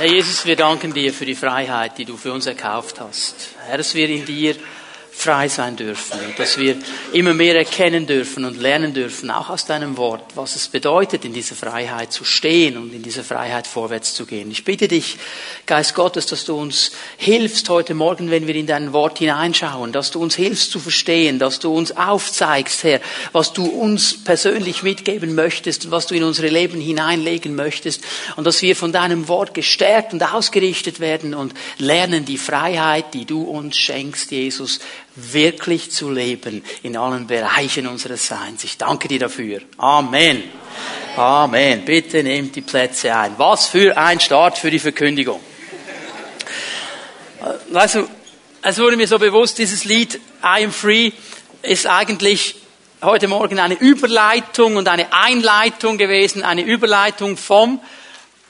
Herr Jesus, wir danken dir für die Freiheit, die du für uns erkauft hast. Herr, dass wir in dir frei sein dürfen und dass wir immer mehr erkennen dürfen und lernen dürfen, auch aus deinem Wort, was es bedeutet, in dieser Freiheit zu stehen und in dieser Freiheit vorwärts zu gehen. Ich bitte dich, Geist Gottes, dass du uns hilfst heute Morgen, wenn wir in dein Wort hineinschauen, dass du uns hilfst zu verstehen, dass du uns aufzeigst, Herr, was du uns persönlich mitgeben möchtest und was du in unsere Leben hineinlegen möchtest und dass wir von deinem Wort gestärkt und ausgerichtet werden und lernen die Freiheit, die du uns schenkst, Jesus, wirklich zu leben in allen Bereichen unseres Seins. Ich danke dir dafür. Amen. Amen. Bitte nehmt die Plätze ein. Was für ein Start für die Verkündigung. Weißt du, es wurde mir so bewusst, dieses Lied I am free ist eigentlich heute Morgen eine Überleitung und eine Einleitung gewesen, eine Überleitung vom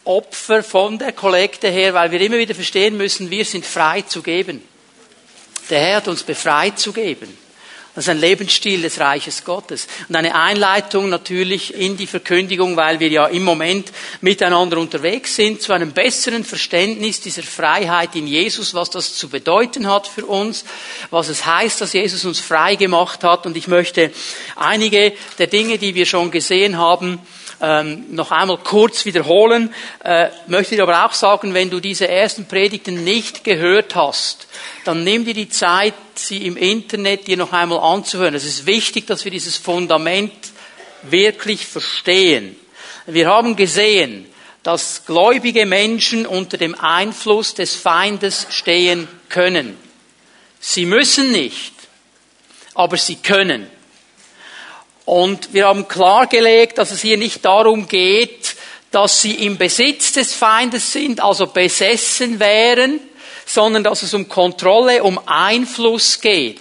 Opfer, von der Kollekte her, weil wir immer wieder verstehen müssen, wir sind frei zu geben. Der Herr hat uns befreit zu geben. Das ist ein Lebensstil des Reiches Gottes. Und eine Einleitung natürlich in die Verkündigung, weil wir ja im Moment miteinander unterwegs sind, zu einem besseren Verständnis dieser Freiheit in Jesus, was das zu bedeuten hat für uns, was es heißt, dass Jesus uns frei gemacht hat. Und ich möchte einige der Dinge, die wir schon gesehen haben, ähm, noch einmal kurz wiederholen. Äh, möchte ich aber auch sagen, wenn du diese ersten Predigten nicht gehört hast, dann nimm dir die Zeit, sie im Internet dir noch einmal anzuhören. Es ist wichtig, dass wir dieses Fundament wirklich verstehen. Wir haben gesehen, dass gläubige Menschen unter dem Einfluss des Feindes stehen können. Sie müssen nicht, aber sie können. Und wir haben klargelegt, dass es hier nicht darum geht, dass sie im Besitz des Feindes sind, also besessen wären, sondern dass es um Kontrolle, um Einfluss geht.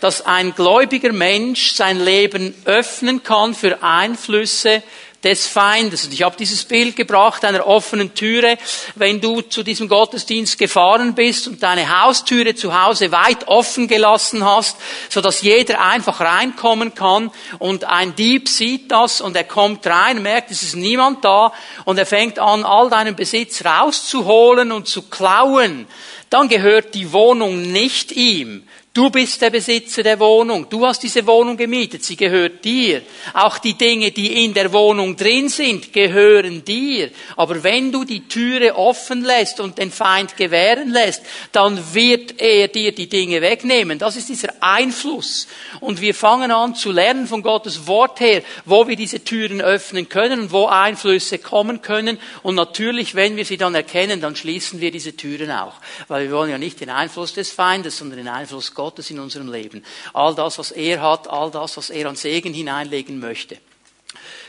Dass ein gläubiger Mensch sein Leben öffnen kann für Einflüsse, des Feindes. Und ich habe dieses Bild gebracht einer offenen Türe. Wenn du zu diesem Gottesdienst gefahren bist und deine Haustüre zu Hause weit offen gelassen hast, so dass jeder einfach reinkommen kann und ein Dieb sieht das und er kommt rein, merkt, es ist niemand da und er fängt an, all deinen Besitz rauszuholen und zu klauen, dann gehört die Wohnung nicht ihm, Du bist der Besitzer der Wohnung. Du hast diese Wohnung gemietet. Sie gehört dir. Auch die Dinge, die in der Wohnung drin sind, gehören dir. Aber wenn du die Türe offen lässt und den Feind gewähren lässt, dann wird er dir die Dinge wegnehmen. Das ist dieser Einfluss. Und wir fangen an zu lernen von Gottes Wort her, wo wir diese Türen öffnen können und wo Einflüsse kommen können. Und natürlich, wenn wir sie dann erkennen, dann schließen wir diese Türen auch. Weil wir wollen ja nicht den Einfluss des Feindes, sondern den Einfluss Gottes in unserem Leben. All das, was er hat, all das, was er an Segen hineinlegen möchte.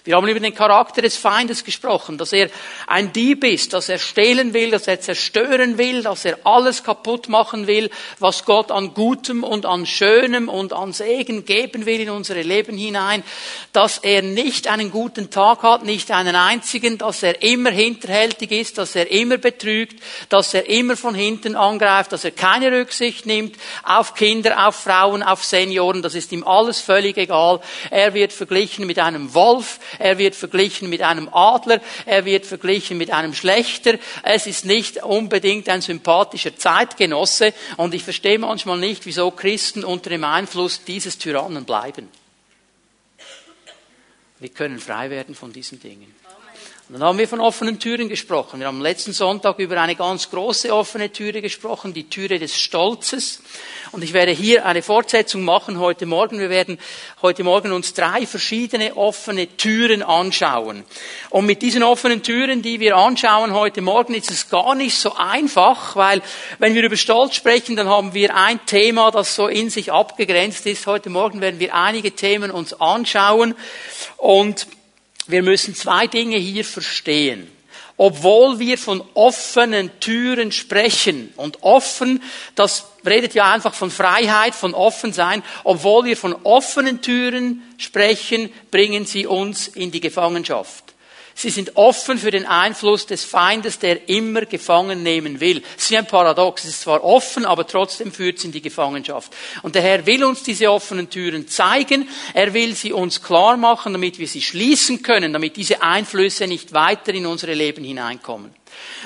Wir haben über den Charakter des Feindes gesprochen, dass er ein Dieb ist, dass er stehlen will, dass er zerstören will, dass er alles kaputt machen will, was Gott an Gutem und an Schönem und an Segen geben will in unsere Leben hinein, dass er nicht einen guten Tag hat, nicht einen einzigen, dass er immer hinterhältig ist, dass er immer betrügt, dass er immer von hinten angreift, dass er keine Rücksicht nimmt auf Kinder, auf Frauen, auf Senioren, das ist ihm alles völlig egal. Er wird verglichen mit einem Wolf, er wird verglichen mit einem Adler, er wird verglichen mit einem Schlechter. Es ist nicht unbedingt ein sympathischer Zeitgenosse und ich verstehe manchmal nicht, wieso Christen unter dem Einfluss dieses Tyrannen bleiben. Wir können frei werden von diesen Dingen. Dann haben wir von offenen Türen gesprochen. Wir haben letzten Sonntag über eine ganz große offene Türe gesprochen, die Türe des Stolzes. Und ich werde hier eine Fortsetzung machen heute Morgen. Wir werden heute Morgen uns drei verschiedene offene Türen anschauen. Und mit diesen offenen Türen, die wir anschauen heute Morgen, ist es gar nicht so einfach, weil wenn wir über Stolz sprechen, dann haben wir ein Thema, das so in sich abgegrenzt ist. Heute Morgen werden wir einige Themen uns anschauen und wir müssen zwei Dinge hier verstehen. Obwohl wir von offenen Türen sprechen und offen, das redet ja einfach von Freiheit, von offen sein, obwohl wir von offenen Türen sprechen, bringen sie uns in die Gefangenschaft. Sie sind offen für den Einfluss des Feindes, der immer gefangen nehmen will. Es ist ein Paradox. Es ist zwar offen, aber trotzdem führt es in die Gefangenschaft. Und der Herr will uns diese offenen Türen zeigen. Er will sie uns klar machen, damit wir sie schließen können, damit diese Einflüsse nicht weiter in unsere Leben hineinkommen.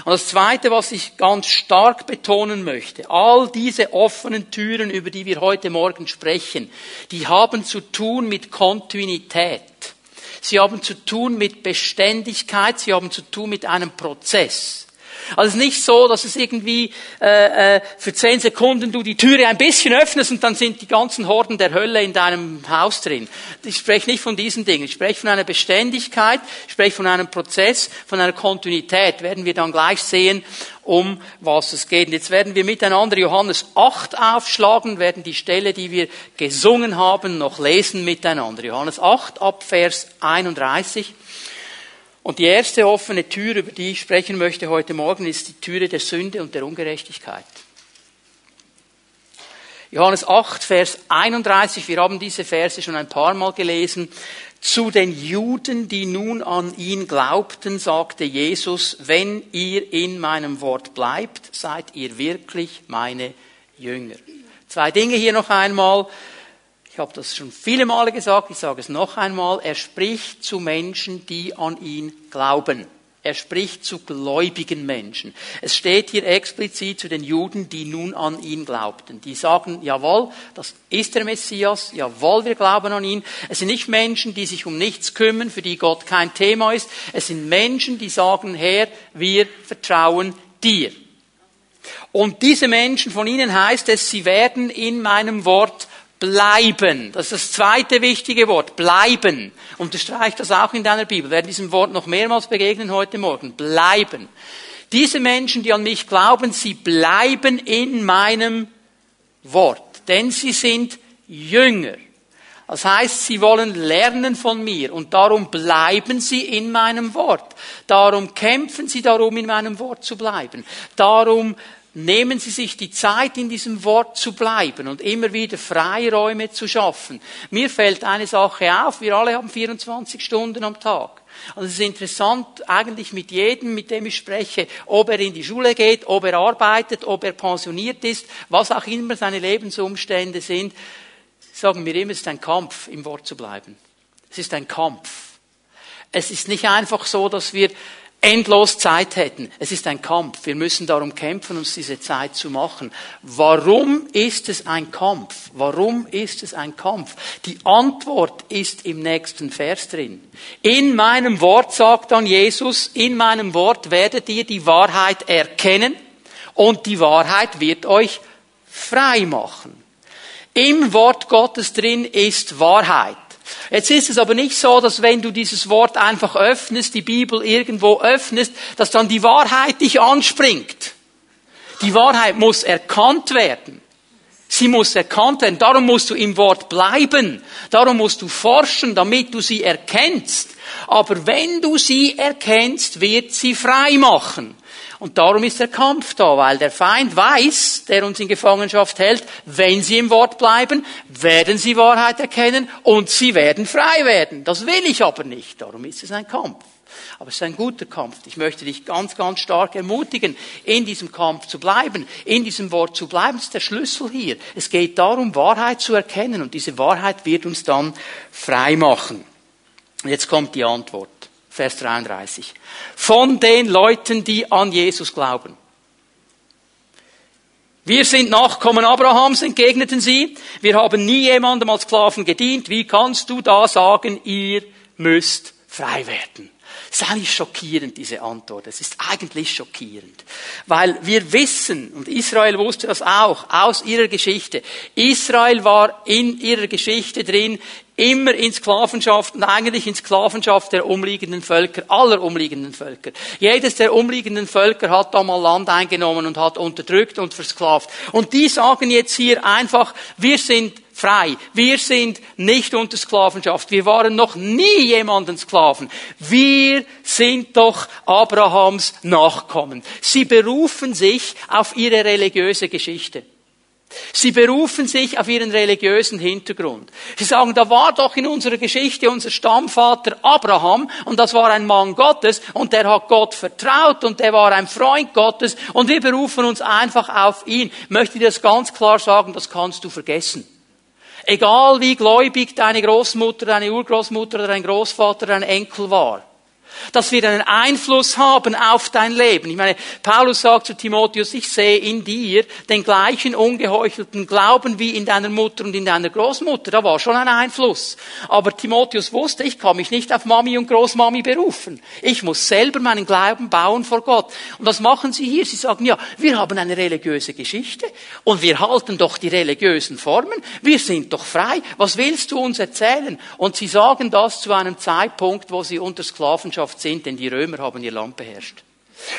Und das Zweite, was ich ganz stark betonen möchte, all diese offenen Türen, über die wir heute Morgen sprechen, die haben zu tun mit Kontinuität. Sie haben zu tun mit Beständigkeit, sie haben zu tun mit einem Prozess. Also es ist nicht so, dass es irgendwie äh, äh, für zehn Sekunden du die Türe ein bisschen öffnest und dann sind die ganzen Horden der Hölle in deinem Haus drin. Ich spreche nicht von diesen Dingen. Ich spreche von einer Beständigkeit, ich spreche von einem Prozess, von einer Kontinuität. Werden wir dann gleich sehen, um was es geht. Und jetzt werden wir miteinander Johannes 8 aufschlagen, werden die Stelle, die wir gesungen haben, noch lesen miteinander. Johannes 8 ab Vers 31. Und die erste offene Tür, über die ich sprechen möchte heute Morgen, ist die Türe der Sünde und der Ungerechtigkeit. Johannes 8, Vers 31, wir haben diese Verse schon ein paar Mal gelesen. Zu den Juden, die nun an ihn glaubten, sagte Jesus, wenn ihr in meinem Wort bleibt, seid ihr wirklich meine Jünger. Zwei Dinge hier noch einmal. Ich habe das schon viele Male gesagt, ich sage es noch einmal, er spricht zu Menschen, die an ihn glauben. Er spricht zu gläubigen Menschen. Es steht hier explizit zu den Juden, die nun an ihn glaubten. Die sagen, jawohl, das ist der Messias, jawohl, wir glauben an ihn. Es sind nicht Menschen, die sich um nichts kümmern, für die Gott kein Thema ist. Es sind Menschen, die sagen, Herr, wir vertrauen dir. Und diese Menschen, von ihnen heißt es, sie werden in meinem Wort Bleiben. Das ist das zweite wichtige Wort. Bleiben. Unterstreicht das auch in deiner Bibel. Wir werden diesem Wort noch mehrmals begegnen heute Morgen. Bleiben. Diese Menschen, die an mich glauben, sie bleiben in meinem Wort. Denn sie sind Jünger. Das heißt, sie wollen lernen von mir und darum bleiben sie in meinem Wort. Darum kämpfen sie darum, in meinem Wort zu bleiben. Darum Nehmen Sie sich die Zeit, in diesem Wort zu bleiben und immer wieder Freiräume zu schaffen. Mir fällt eine Sache auf, wir alle haben 24 Stunden am Tag. Also es ist interessant eigentlich mit jedem, mit dem ich spreche, ob er in die Schule geht, ob er arbeitet, ob er pensioniert ist, was auch immer seine Lebensumstände sind, sagen wir immer, es ist ein Kampf, im Wort zu bleiben. Es ist ein Kampf. Es ist nicht einfach so, dass wir endlos Zeit hätten. Es ist ein Kampf. Wir müssen darum kämpfen, uns diese Zeit zu machen. Warum ist es ein Kampf? Warum ist es ein Kampf? Die Antwort ist im nächsten Vers drin. In meinem Wort sagt dann Jesus, in meinem Wort werdet ihr die Wahrheit erkennen und die Wahrheit wird euch frei machen. Im Wort Gottes drin ist Wahrheit. Jetzt ist es aber nicht so, dass wenn du dieses Wort einfach öffnest, die Bibel irgendwo öffnest, dass dann die Wahrheit dich anspringt. Die Wahrheit muss erkannt werden. Sie muss erkannt werden. Darum musst du im Wort bleiben. Darum musst du forschen, damit du sie erkennst. Aber wenn du sie erkennst, wird sie frei machen. Und darum ist der Kampf da, weil der Feind weiß, der uns in Gefangenschaft hält, wenn sie im Wort bleiben, werden sie Wahrheit erkennen und sie werden frei werden. Das will ich aber nicht. Darum ist es ein Kampf. Aber es ist ein guter Kampf. Ich möchte dich ganz, ganz stark ermutigen, in diesem Kampf zu bleiben, in diesem Wort zu bleiben. Das ist der Schlüssel hier. Es geht darum, Wahrheit zu erkennen und diese Wahrheit wird uns dann frei machen. Jetzt kommt die Antwort. Vers 33. Von den Leuten, die an Jesus glauben. Wir sind Nachkommen Abrahams, entgegneten sie. Wir haben nie jemandem als Sklaven gedient. Wie kannst du da sagen, ihr müsst frei werden? Das ist eigentlich schockierend, diese Antwort. Es ist eigentlich schockierend. Weil wir wissen, und Israel wusste das auch, aus ihrer Geschichte. Israel war in ihrer Geschichte drin, immer in Sklavenschaft und eigentlich in Sklavenschaft der umliegenden Völker, aller umliegenden Völker. Jedes der umliegenden Völker hat da mal Land eingenommen und hat unterdrückt und versklavt. Und die sagen jetzt hier einfach, wir sind frei. Wir sind nicht unter Sklavenschaft. Wir waren noch nie jemanden Sklaven. Wir sind doch Abrahams Nachkommen. Sie berufen sich auf ihre religiöse Geschichte. Sie berufen sich auf ihren religiösen Hintergrund. Sie sagen, da war doch in unserer Geschichte unser Stammvater Abraham und das war ein Mann Gottes und der hat Gott vertraut und der war ein Freund Gottes und wir berufen uns einfach auf ihn. Ich möchte dir das ganz klar sagen, das kannst du vergessen. Egal wie gläubig deine Großmutter, deine Urgroßmutter dein Großvater, dein Enkel war. Das wird einen Einfluss haben auf dein Leben. Ich meine, Paulus sagt zu Timotheus, ich sehe in dir den gleichen ungeheuchelten Glauben wie in deiner Mutter und in deiner Großmutter. Da war schon ein Einfluss. Aber Timotheus wusste, ich kann mich nicht auf Mami und Großmami berufen. Ich muss selber meinen Glauben bauen vor Gott. Und was machen sie hier? Sie sagen, ja, wir haben eine religiöse Geschichte und wir halten doch die religiösen Formen. Wir sind doch frei. Was willst du uns erzählen? Und sie sagen das zu einem Zeitpunkt, wo sie unter Sklavenschaft sind, denn die Römer haben ihr Land beherrscht.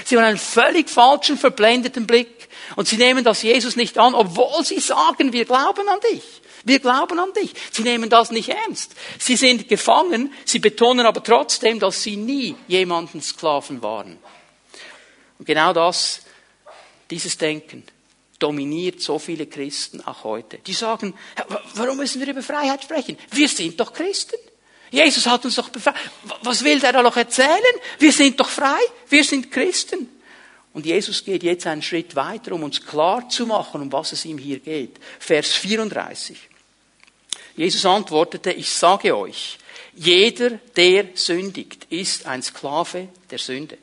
Sie haben einen völlig falschen, verblendeten Blick. Und sie nehmen das Jesus nicht an, obwohl sie sagen, wir glauben an dich. Wir glauben an dich. Sie nehmen das nicht ernst. Sie sind gefangen, sie betonen aber trotzdem, dass sie nie jemanden Sklaven waren. Und genau das, dieses Denken, dominiert so viele Christen auch heute. Die sagen, warum müssen wir über Freiheit sprechen? Wir sind doch Christen. Jesus hat uns doch befreit. Was will der da noch erzählen? Wir sind doch frei. Wir sind Christen. Und Jesus geht jetzt einen Schritt weiter, um uns klar zu machen, um was es ihm hier geht. Vers 34. Jesus antwortete, ich sage euch, jeder, der sündigt, ist ein Sklave der Sünde.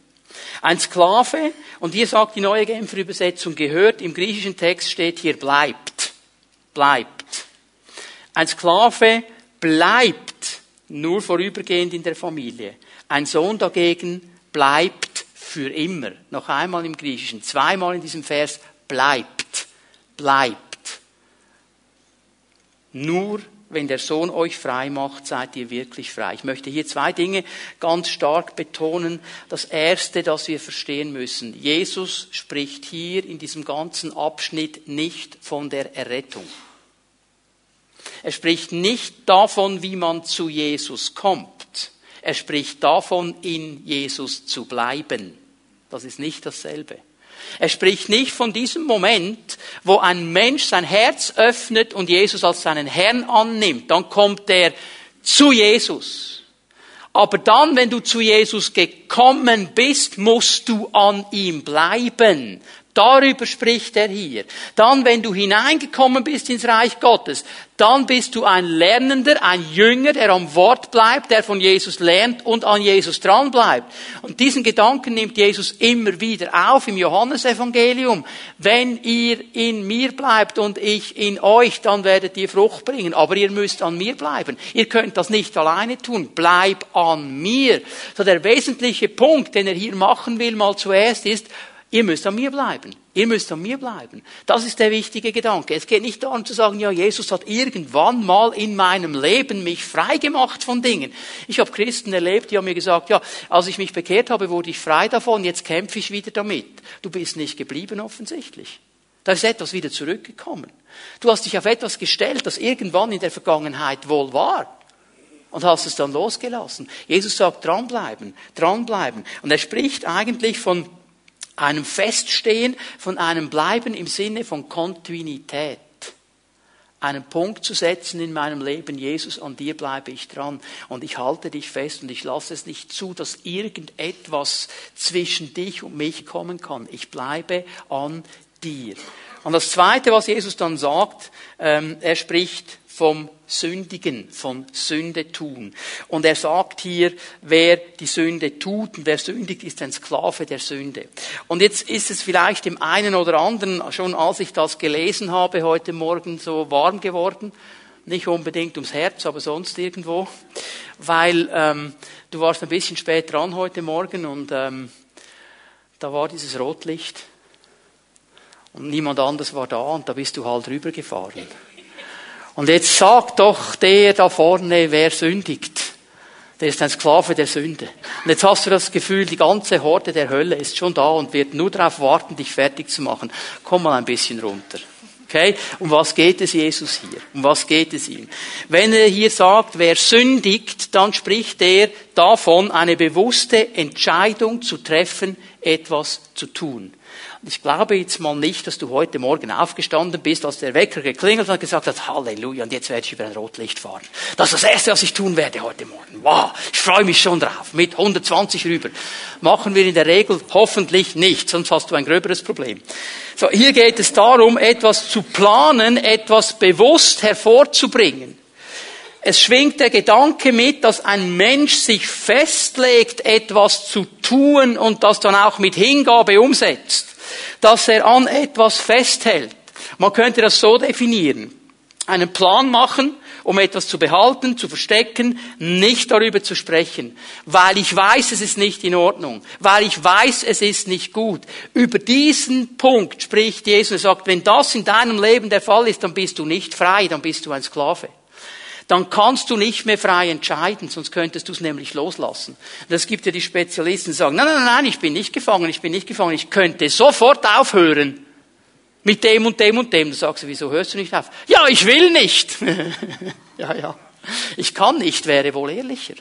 Ein Sklave, und hier sagt die neue Genfer Übersetzung, gehört, im griechischen Text steht hier bleibt. Bleibt. Ein Sklave bleibt nur vorübergehend in der Familie. Ein Sohn dagegen bleibt für immer. Noch einmal im Griechischen, zweimal in diesem Vers bleibt. Bleibt. Nur wenn der Sohn euch frei macht, seid ihr wirklich frei. Ich möchte hier zwei Dinge ganz stark betonen. Das erste, das wir verstehen müssen. Jesus spricht hier in diesem ganzen Abschnitt nicht von der Errettung. Er spricht nicht davon, wie man zu Jesus kommt. Er spricht davon, in Jesus zu bleiben. Das ist nicht dasselbe. Er spricht nicht von diesem Moment, wo ein Mensch sein Herz öffnet und Jesus als seinen Herrn annimmt. Dann kommt er zu Jesus. Aber dann, wenn du zu Jesus gekommen bist, musst du an ihm bleiben. Darüber spricht er hier. Dann, wenn du hineingekommen bist ins Reich Gottes, dann bist du ein Lernender, ein Jünger, der am Wort bleibt, der von Jesus lernt und an Jesus dran bleibt. Und diesen Gedanken nimmt Jesus immer wieder auf im Johannesevangelium. Wenn ihr in mir bleibt und ich in euch, dann werdet ihr Frucht bringen. Aber ihr müsst an mir bleiben. Ihr könnt das nicht alleine tun. Bleib an mir. So der wesentliche Punkt, den er hier machen will, mal zuerst ist, Ihr müsst an mir bleiben. Ihr müsst an mir bleiben. Das ist der wichtige Gedanke. Es geht nicht darum zu sagen, ja, Jesus hat irgendwann mal in meinem Leben mich frei gemacht von Dingen. Ich habe Christen erlebt, die haben mir gesagt, ja, als ich mich bekehrt habe, wurde ich frei davon, jetzt kämpfe ich wieder damit. Du bist nicht geblieben offensichtlich. Da ist etwas wieder zurückgekommen. Du hast dich auf etwas gestellt, das irgendwann in der Vergangenheit wohl war und hast es dann losgelassen. Jesus sagt, dranbleiben, dranbleiben. Und er spricht eigentlich von einem Feststehen, von einem Bleiben im Sinne von Kontinuität. Einen Punkt zu setzen in meinem Leben, Jesus, an dir bleibe ich dran und ich halte dich fest und ich lasse es nicht zu, dass irgendetwas zwischen dich und mich kommen kann. Ich bleibe an dir. Und das Zweite, was Jesus dann sagt, ähm, er spricht vom Sündigen, von Sünde tun. Und er sagt hier, wer die Sünde tut und wer sündigt, ist ein Sklave der Sünde. Und jetzt ist es vielleicht dem einen oder anderen, schon als ich das gelesen habe, heute Morgen so warm geworden. Nicht unbedingt ums Herz, aber sonst irgendwo. Weil ähm, du warst ein bisschen spät dran heute Morgen und ähm, da war dieses Rotlicht und niemand anders war da und da bist du halt rübergefahren. Und jetzt sagt doch der da vorne, wer sündigt. Der ist ein Sklave der Sünde. Und jetzt hast du das Gefühl, die ganze Horde der Hölle ist schon da und wird nur darauf warten, dich fertig zu machen. Komm mal ein bisschen runter. Okay? Um was geht es Jesus hier? Um was geht es ihm? Wenn er hier sagt, wer sündigt, dann spricht er davon, eine bewusste Entscheidung zu treffen, etwas zu tun. Ich glaube jetzt mal nicht, dass du heute Morgen aufgestanden bist, als der Wecker geklingelt hat und gesagt hat, Halleluja, und jetzt werde ich über ein Rotlicht fahren. Das ist das Erste, was ich tun werde heute Morgen. Wow, ich freue mich schon drauf. Mit 120 rüber. Machen wir in der Regel hoffentlich nicht, sonst hast du ein gröberes Problem. So, hier geht es darum, etwas zu planen, etwas bewusst hervorzubringen. Es schwingt der Gedanke mit, dass ein Mensch sich festlegt, etwas zu tun und das dann auch mit Hingabe umsetzt. Dass er an etwas festhält. Man könnte das so definieren. Einen Plan machen, um etwas zu behalten, zu verstecken, nicht darüber zu sprechen, weil ich weiß, es ist nicht in Ordnung, weil ich weiß, es ist nicht gut. Über diesen Punkt spricht Jesus und sagt, wenn das in deinem Leben der Fall ist, dann bist du nicht frei, dann bist du ein Sklave dann kannst du nicht mehr frei entscheiden, sonst könntest du es nämlich loslassen. Das gibt ja die Spezialisten, die sagen, nein, nein, nein, ich bin nicht gefangen, ich bin nicht gefangen, ich könnte sofort aufhören mit dem und dem und dem. Du sagst, wieso hörst du nicht auf? Ja, ich will nicht. ja, ja. Ich kann nicht, wäre wohl ehrlicher.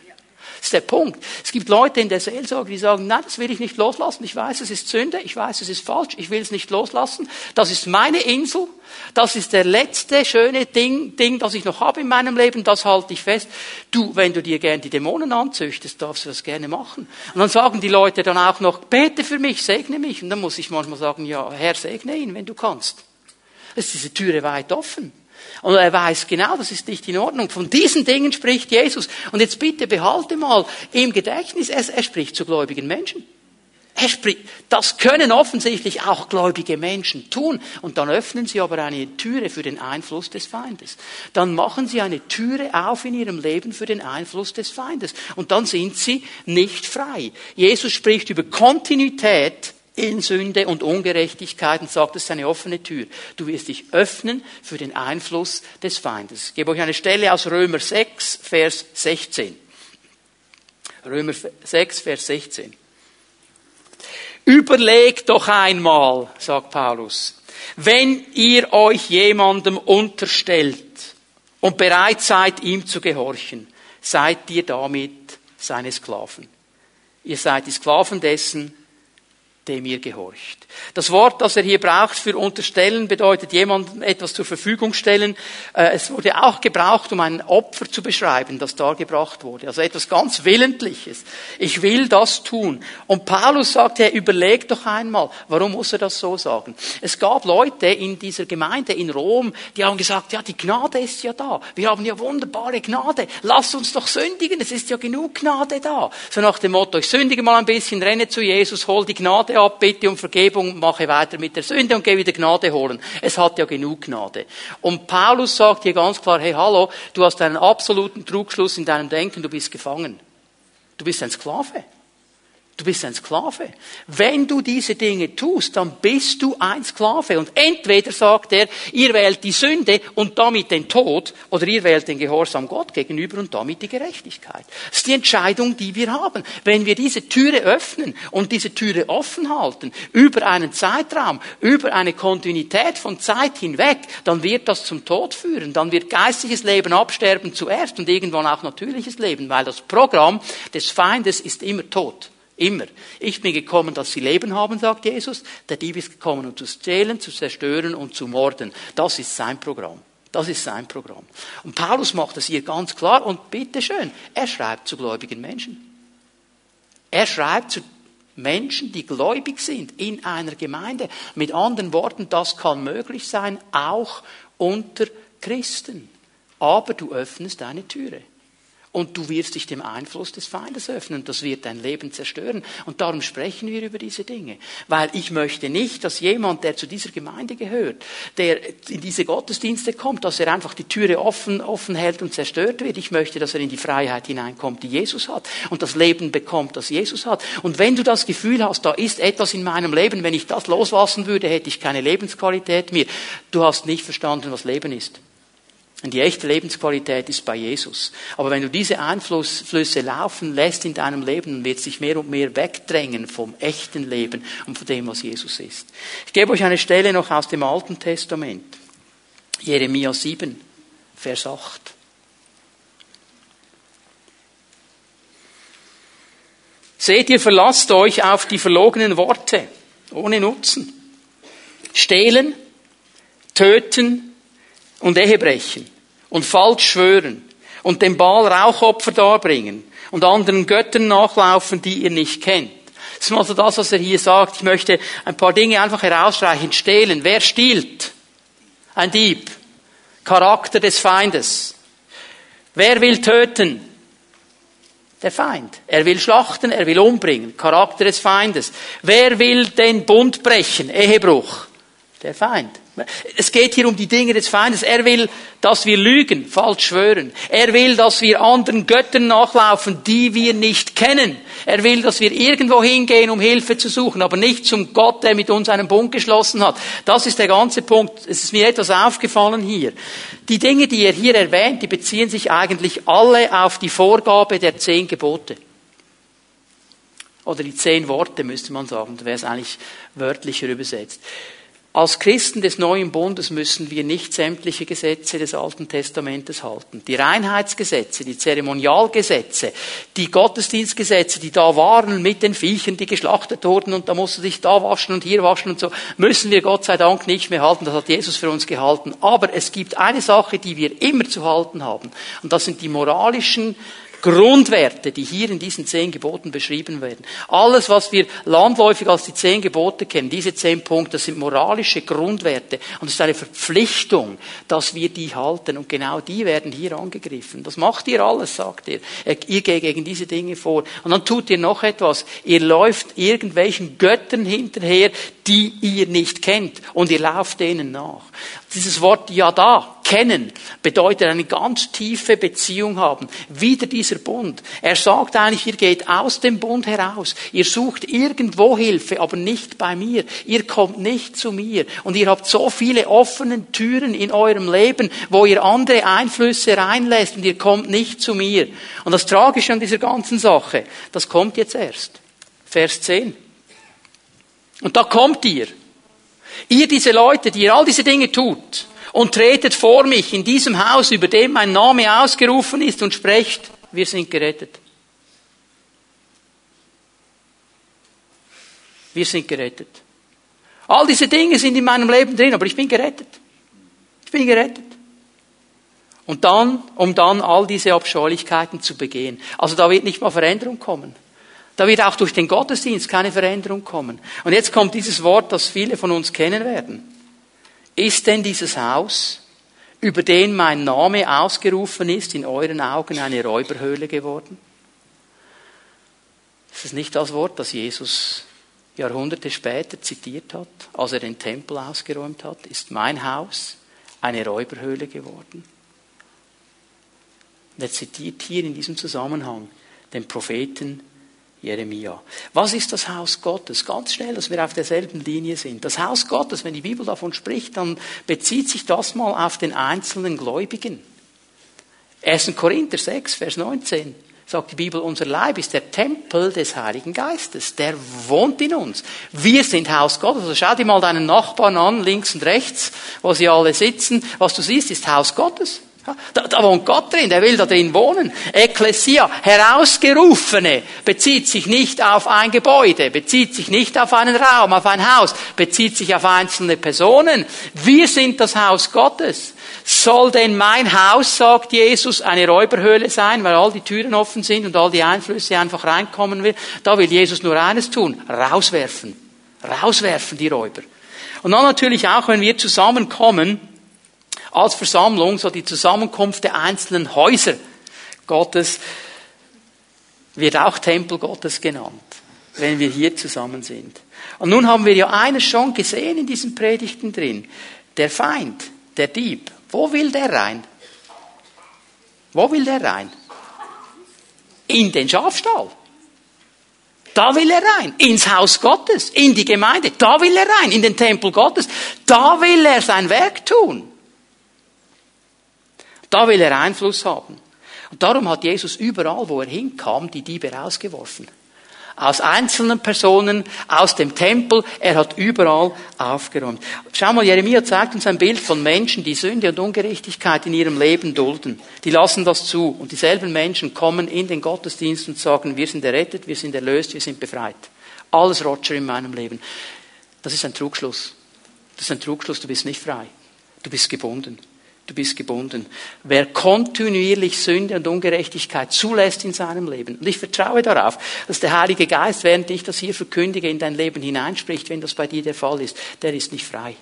Das ist der Punkt. Es gibt Leute in der Seelsorge, die sagen, nein, das will ich nicht loslassen. Ich weiß, es ist Sünde. Ich weiß, es ist falsch. Ich will es nicht loslassen. Das ist meine Insel. Das ist der letzte schöne Ding, Ding, das ich noch habe in meinem Leben. Das halte ich fest. Du, wenn du dir gern die Dämonen anzüchtest, darfst du das gerne machen. Und dann sagen die Leute dann auch noch, bete für mich, segne mich. Und dann muss ich manchmal sagen, ja, Herr, segne ihn, wenn du kannst. Es ist diese Türe weit offen. Und er weiß genau, das ist nicht in Ordnung. Von diesen Dingen spricht Jesus. Und jetzt bitte behalte mal im Gedächtnis, er, er spricht zu gläubigen Menschen. Er spricht, das können offensichtlich auch gläubige Menschen tun. Und dann öffnen sie aber eine Türe für den Einfluss des Feindes. Dann machen sie eine Türe auf in ihrem Leben für den Einfluss des Feindes. Und dann sind sie nicht frei. Jesus spricht über Kontinuität in Sünde und Ungerechtigkeit und sagt, das ist eine offene Tür. Du wirst dich öffnen für den Einfluss des Feindes. Ich gebe euch eine Stelle aus Römer 6, Vers 16. Römer 6, Vers 16. Überlegt doch einmal, sagt Paulus, wenn ihr euch jemandem unterstellt und bereit seid, ihm zu gehorchen, seid ihr damit seine Sklaven. Ihr seid die Sklaven dessen, dem ihr gehorcht. Das Wort, das er hier braucht für unterstellen, bedeutet jemandem etwas zur Verfügung stellen. Äh, es wurde auch gebraucht, um ein Opfer zu beschreiben, das dargebracht wurde. Also etwas ganz Willentliches. Ich will das tun. Und Paulus sagt, er überlegt doch einmal, warum muss er das so sagen? Es gab Leute in dieser Gemeinde in Rom, die haben gesagt, ja, die Gnade ist ja da. Wir haben ja wunderbare Gnade. Lass uns doch sündigen. Es ist ja genug Gnade da. So nach dem Motto, ich sündige mal ein bisschen, renne zu Jesus, hol die Gnade ab, bitte um Vergebung, mache weiter mit der Sünde und gehe wieder Gnade holen. Es hat ja genug Gnade. Und Paulus sagt hier ganz klar, hey, hallo, du hast einen absoluten Trugschluss in deinem Denken, du bist gefangen. Du bist ein Sklave. Du bist ein Sklave. Wenn du diese Dinge tust, dann bist du ein Sklave. Und entweder sagt er, ihr wählt die Sünde und damit den Tod, oder ihr wählt den Gehorsam Gott gegenüber und damit die Gerechtigkeit. Das ist die Entscheidung, die wir haben. Wenn wir diese Türe öffnen und diese Türe offen halten, über einen Zeitraum, über eine Kontinuität von Zeit hinweg, dann wird das zum Tod führen. Dann wird geistliches Leben absterben zuerst und irgendwann auch natürliches Leben, weil das Programm des Feindes ist immer Tod. Immer. Ich bin gekommen, dass sie Leben haben, sagt Jesus. Der Dieb ist gekommen, um zu stehlen, zu zerstören und zu morden. Das ist sein Programm. Das ist sein Programm. Und Paulus macht das hier ganz klar und bitteschön, er schreibt zu gläubigen Menschen. Er schreibt zu Menschen, die gläubig sind in einer Gemeinde. Mit anderen Worten, das kann möglich sein, auch unter Christen. Aber du öffnest eine Türe. Und du wirst dich dem Einfluss des Feindes öffnen. Das wird dein Leben zerstören. Und darum sprechen wir über diese Dinge. Weil ich möchte nicht, dass jemand, der zu dieser Gemeinde gehört, der in diese Gottesdienste kommt, dass er einfach die Türe offen, offen hält und zerstört wird. Ich möchte, dass er in die Freiheit hineinkommt, die Jesus hat. Und das Leben bekommt, das Jesus hat. Und wenn du das Gefühl hast, da ist etwas in meinem Leben, wenn ich das loslassen würde, hätte ich keine Lebensqualität mehr. Du hast nicht verstanden, was Leben ist. Und die echte Lebensqualität ist bei Jesus. Aber wenn du diese Einflüsse laufen lässt in deinem Leben, wird sich mehr und mehr wegdrängen vom echten Leben und von dem, was Jesus ist. Ich gebe euch eine Stelle noch aus dem Alten Testament. Jeremia 7, Vers 8. Seht ihr, verlasst euch auf die verlogenen Worte, ohne Nutzen. Stehlen, töten und Ehebrechen und falsch schwören und dem Baal Rauchopfer darbringen und anderen Göttern nachlaufen, die ihr nicht kennt. Das ist also das, was er hier sagt. Ich möchte ein paar Dinge einfach herausstreichen. Stehlen. Wer stiehlt? Ein Dieb. Charakter des Feindes. Wer will töten? Der Feind. Er will schlachten, er will umbringen. Charakter des Feindes. Wer will den Bund brechen? Ehebruch. Der Feind. Es geht hier um die Dinge des Feindes. Er will, dass wir lügen, falsch schwören. Er will, dass wir anderen Göttern nachlaufen, die wir nicht kennen. Er will, dass wir irgendwo hingehen, um Hilfe zu suchen, aber nicht zum Gott, der mit uns einen Bund geschlossen hat. Das ist der ganze Punkt. Es ist mir etwas aufgefallen hier. Die Dinge, die er hier erwähnt, die beziehen sich eigentlich alle auf die Vorgabe der zehn Gebote. Oder die zehn Worte, müsste man sagen. Da wäre es eigentlich wörtlicher übersetzt. Als Christen des neuen Bundes müssen wir nicht sämtliche Gesetze des Alten Testamentes halten. Die Reinheitsgesetze, die Zeremonialgesetze, die Gottesdienstgesetze, die da waren mit den Viechern, die geschlachtet wurden und da musst du dich da waschen und hier waschen und so, müssen wir Gott sei Dank nicht mehr halten. Das hat Jesus für uns gehalten. Aber es gibt eine Sache, die wir immer zu halten haben. Und das sind die moralischen Grundwerte, die hier in diesen zehn Geboten beschrieben werden. Alles, was wir landläufig als die zehn Gebote kennen, diese zehn Punkte, das sind moralische Grundwerte. Und es ist eine Verpflichtung, dass wir die halten. Und genau die werden hier angegriffen. Das macht ihr alles, sagt ihr. Ihr geht gegen diese Dinge vor. Und dann tut ihr noch etwas. Ihr läuft irgendwelchen Göttern hinterher, die ihr nicht kennt. Und ihr lauft denen nach. Dieses Wort Yada, kennen, bedeutet eine ganz tiefe Beziehung haben. Wieder dieser Bund. Er sagt eigentlich, ihr geht aus dem Bund heraus. Ihr sucht irgendwo Hilfe, aber nicht bei mir. Ihr kommt nicht zu mir. Und ihr habt so viele offene Türen in eurem Leben, wo ihr andere Einflüsse reinlässt und ihr kommt nicht zu mir. Und das Tragische an dieser ganzen Sache, das kommt jetzt erst. Vers 10. Und da kommt ihr. Ihr diese Leute, die ihr all diese Dinge tut, und tretet vor mich in diesem Haus, über dem mein Name ausgerufen ist, und sprecht, wir sind gerettet. Wir sind gerettet. All diese Dinge sind in meinem Leben drin, aber ich bin gerettet. Ich bin gerettet. Und dann, um dann all diese Abscheulichkeiten zu begehen. Also da wird nicht mal Veränderung kommen. Da wird auch durch den Gottesdienst keine Veränderung kommen. Und jetzt kommt dieses Wort, das viele von uns kennen werden. Ist denn dieses Haus, über den mein Name ausgerufen ist, in euren Augen eine Räuberhöhle geworden? Ist nicht das Wort, das Jesus Jahrhunderte später zitiert hat, als er den Tempel ausgeräumt hat. Ist mein Haus eine Räuberhöhle geworden? Und er zitiert hier in diesem Zusammenhang den Propheten Jeremia. Was ist das Haus Gottes? Ganz schnell, dass wir auf derselben Linie sind. Das Haus Gottes, wenn die Bibel davon spricht, dann bezieht sich das mal auf den einzelnen Gläubigen. 1. Korinther 6, Vers 19 sagt die Bibel, unser Leib ist der Tempel des Heiligen Geistes. Der wohnt in uns. Wir sind Haus Gottes. Also schau dir mal deinen Nachbarn an, links und rechts, wo sie alle sitzen. Was du siehst, ist Haus Gottes. Da, da wohnt Gott drin, der will da drin wohnen. Ekklesia, herausgerufene, bezieht sich nicht auf ein Gebäude, bezieht sich nicht auf einen Raum, auf ein Haus, bezieht sich auf einzelne Personen. Wir sind das Haus Gottes. Soll denn mein Haus, sagt Jesus, eine Räuberhöhle sein, weil all die Türen offen sind und all die Einflüsse einfach reinkommen will? Da will Jesus nur eines tun, rauswerfen. Rauswerfen die Räuber. Und dann natürlich auch, wenn wir zusammenkommen, als Versammlung, so die Zusammenkunft der einzelnen Häuser Gottes, wird auch Tempel Gottes genannt, wenn wir hier zusammen sind. Und nun haben wir ja eines schon gesehen in diesen Predigten drin. Der Feind, der Dieb, wo will der rein? Wo will der rein? In den Schafstall. Da will er rein. Ins Haus Gottes, in die Gemeinde. Da will er rein. In den Tempel Gottes. Da will er sein Werk tun. Da will er Einfluss haben. Und darum hat Jesus überall, wo er hinkam, die Diebe rausgeworfen. Aus einzelnen Personen, aus dem Tempel, er hat überall aufgeräumt. Schau mal, Jeremia zeigt uns ein Bild von Menschen, die Sünde und Ungerechtigkeit in ihrem Leben dulden. Die lassen das zu. Und dieselben Menschen kommen in den Gottesdienst und sagen, wir sind errettet, wir sind erlöst, wir sind befreit. Alles Roger in meinem Leben. Das ist ein Trugschluss. Das ist ein Trugschluss, du bist nicht frei. Du bist gebunden. Du bist gebunden. Wer kontinuierlich Sünde und Ungerechtigkeit zulässt in seinem Leben. Und ich vertraue darauf, dass der Heilige Geist, während ich das hier verkündige, in dein Leben hineinspricht, wenn das bei dir der Fall ist, der ist nicht frei.